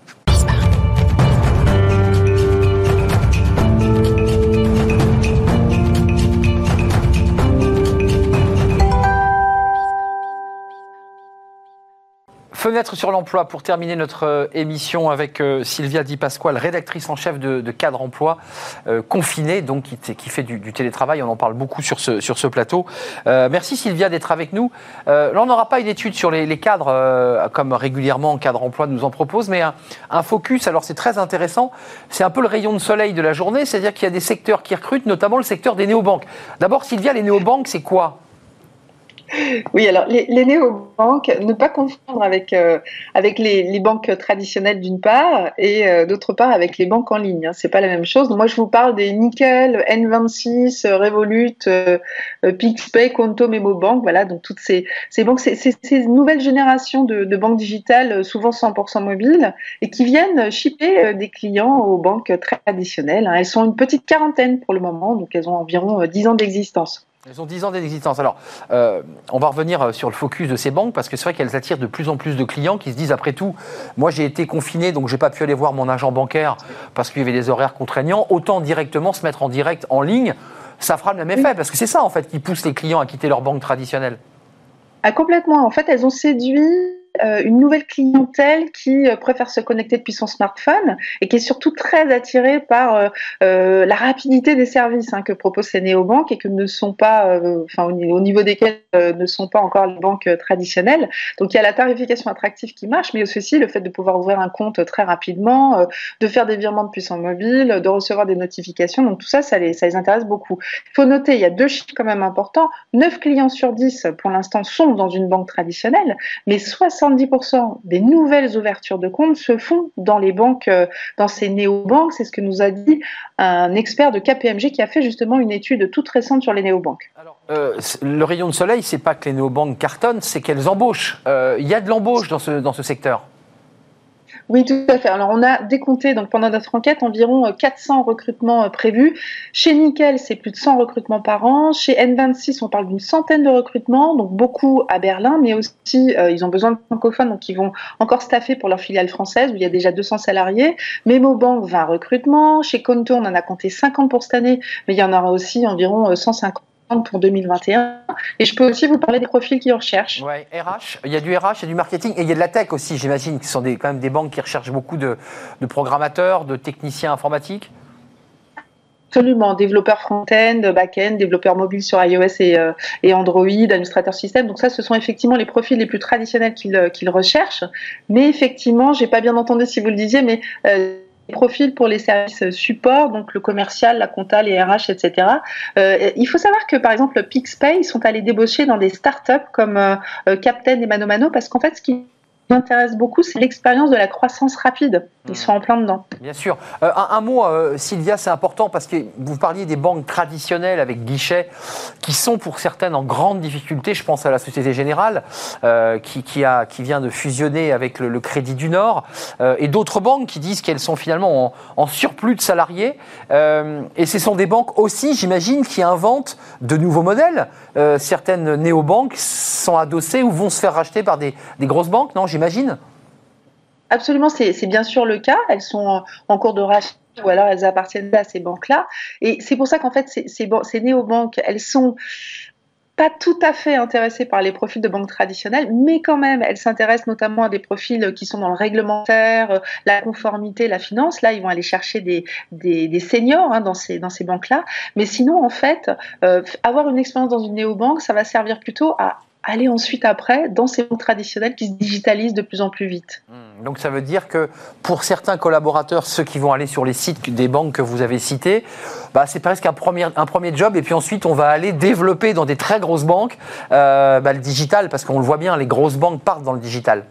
Fenêtre sur l'emploi pour terminer notre euh, émission avec euh, Sylvia Di Pasquale, rédactrice en chef de, Cadre Emploi, euh, confinée, donc qui, fait du, télétravail. On en parle beaucoup sur ce, sur ce plateau. merci Sylvia d'être avec nous. là, on n'aura pas une étude sur les, cadres, comme régulièrement Cadre Emploi nous en propose, mais un, focus. Alors c'est très intéressant. C'est un peu le rayon de soleil de la journée, c'est-à-dire qu'il y a des secteurs qui recrutent, notamment le secteur des néobanques. D'abord, Sylvia, les néobanques, c'est quoi?
Oui, alors les, néobanques, ne pas confondre avec, euh, avec les, banques traditionnelles d'une part et euh, d'autre part avec les banques en ligne. Hein, c'est pas la même chose. moi, je vous parle des Nickel, N26, Revolut, euh, PixPay, Conto, MemoBank. Voilà, donc toutes ces, ces banques, c'est ces nouvelles générations de, de, banques digitales, souvent 100% mobiles, et qui viennent shipper des clients aux banques traditionnelles. Hein. Elles sont une petite quarantaine pour le moment, donc elles ont environ 10 ans d'existence.
Elles ont 10 ans d'existence. Alors, euh, on va revenir euh, sur le focus de ces banques parce que c'est vrai qu'elles attirent de plus en plus de clients qui se disent après tout, moi j'ai été confiné donc j'ai pas pu aller voir mon agent bancaire parce qu'il y avait des horaires contraignants. Autant directement se mettre en direct en ligne, ça fera le même effet parce que c'est ça en fait qui pousse les clients à quitter leur banque traditionnelle.
Ah, complètement. En fait, elles ont séduit une nouvelle clientèle qui euh, préfère se connecter depuis son smartphone et qui est surtout très attirée par euh, la rapidité des services hein, que proposent ces néobanques et que ne sont pas, enfin au niveau desquels ne sont pas encore les banques traditionnelles. Donc il y a la tarification attractive qui marche, mais aussi le fait de pouvoir ouvrir un compte très rapidement, de faire des virements depuis son mobile, de recevoir des notifications. Donc tout ça, ça les, ça les intéresse beaucoup. Il faut noter, il y a deux chiffres quand même importants. 9 clients sur 10 pour l'instant sont dans une banque traditionnelle, mais 60 70% des nouvelles ouvertures de comptes se font dans les banques, euh, dans ces néobanques. C'est ce que nous a dit un expert de KPMG qui a fait justement une étude toute récente sur les néobanques.
Alors, euh, le rayon de soleil, c'est pas que les néobanques cartonnent, c'est qu'elles embauchent. Euh, il y a de l'embauche dans ce, dans ce secteur.
Oui, tout à fait. Alors, on a décompté donc pendant notre enquête environ 400 euh, recrutements euh, prévus. Chez Nickel, c'est plus de 100 recrutements par an. Chez N26, on parle d'une centaine de recrutements, donc beaucoup à Berlin, mais aussi euh, ils ont besoin de francophones, donc ils vont encore staffer pour leur filiale française où il y a déjà 200 salariés. Memobank, 20 recrutements. Chez Conto, on en a compté 50 pour cette année, mais il y en aura aussi environ 150 pour 2021. Et je peux aussi vous parler des profils qui recherchent.
Ouais, RH, il y a du RH, il y a du marketing et il y a de la tech aussi, j'imagine, qui sont des, quand même des banques qui recherchent beaucoup de, programmateurs, de techniciens informatiques.
Absolument, développeurs front-end, back-end, développeurs mobiles sur iOS et, euh, et, Android, administrateurs système. Donc ça, ce sont effectivement les profils les plus traditionnels qu'ils euh, recherchent. Mais effectivement, j'ai pas bien entendu si vous le disiez, mais euh, profils pour les services support, donc le commercial, la compta, les RH, etc. Euh, il faut savoir que par exemple PixPay sont allés débaucher dans des startups comme euh, euh, Captain et Mano Mano parce qu'en fait ce qui m'intéresse beaucoup, c'est l'expérience de la croissance rapide. Ils sont en plein dedans.
Bien sûr. Euh, un, mot, euh, Sylvia, c'est important parce que vous parliez des banques traditionnelles avec guichets qui sont pour certaines en grande difficulté. Je pense à la Société Générale euh, qui, a, qui vient de fusionner avec le, Crédit du Nord et d'autres banques qui disent qu'elles sont finalement en, surplus de salariés. et ce sont des banques aussi, j'imagine, qui inventent de nouveaux modèles. certaines néobanques sont adossées ou vont se faire racheter par des, des grosses banques, non j'imagine?
Absolument, c'est bien sûr le cas. Elles sont en cours de rachat ou alors elles appartiennent à ces banques-là. Et c'est pour ça qu'en fait, ces, ces, néobanques, elles sont pas tout à fait intéressées par les profils de banques traditionnelles, mais quand même, elles s'intéressent notamment à des profils qui sont dans le réglementaire, euh, la conformité, la finance. Là, ils vont aller chercher des, seniors hein, dans ces, dans ces banques-là. Mais sinon, en fait, euh, avoir une expérience dans une néobanque, ça va servir plutôt à aller ensuite après dans ces banques traditionnelles qui se digitalisent de plus en plus vite.
Hmm. Donc ça veut dire que pour certains collaborateurs, ceux qui vont aller sur les sites des banques que vous avez cités, bah, c'est presque un premier, un premier job et puis ensuite on va aller développer dans des très grosses banques euh, bah, le digital parce qu'on le voit bien, les grosses banques partent dans le digital.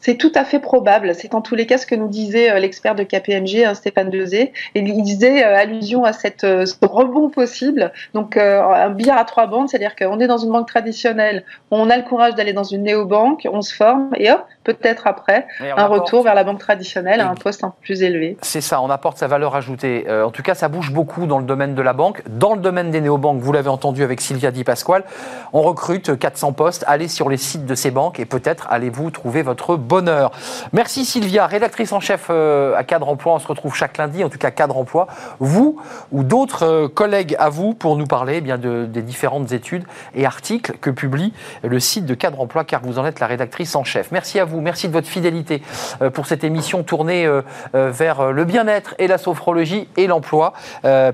C'est tout à fait probable. C'est en tous les cas ce que nous disait euh, l'expert de KPMG, hein, Stéphane Dezé. Et il disait euh, allusion à cette, euh, ce rebond possible. Donc, un billard à trois bandes, c'est-à-dire qu'on est dans une banque traditionnelle, on a le courage d'aller dans une néobanque, on se forme et hop, peut-être après, un retour vers la banque traditionnelle à un poste un peu plus élevé.
C'est ça, on apporte sa valeur ajoutée. en tout cas, ça bouge beaucoup dans le domaine de la banque. Dans le domaine des néobanques, vous l'avez entendu avec Sylvia Di Pasquale, on recrute 400 postes. Allez sur les sites de ces banques et peut-être allez-vous trouver votre bonheur. Merci Sylvia, rédactrice en chef euh, à Cadre Emploi. On se retrouve chaque lundi, en tout cas Cadre Emploi. Vous ou d'autres euh, collègues à vous pour nous parler eh bien, de, des différentes études et articles que publie le site de Cadre Emploi, car vous en êtes la rédactrice en chef. Merci à vous, merci de votre fidélité euh, pour cette émission tournée vers le bien-être et la sophrologie et l'emploi.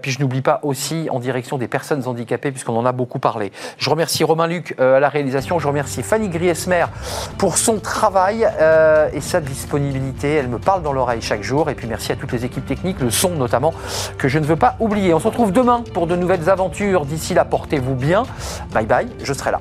Puis je n'oublie pas aussi en direction des personnes handicapées, puisqu'on en a beaucoup parlé. Je remercie Romain Luc à la réalisation, je remercie Fanny Griesmer pour son travail et sa disponibilité. Elle me parle dans l'oreille chaque jour. Et puis merci à toutes les équipes techniques, le son notamment, que je ne veux pas oublier. On se retrouve demain pour de nouvelles aventures. D'ici là, portez-vous bien. Bye bye, je serai là.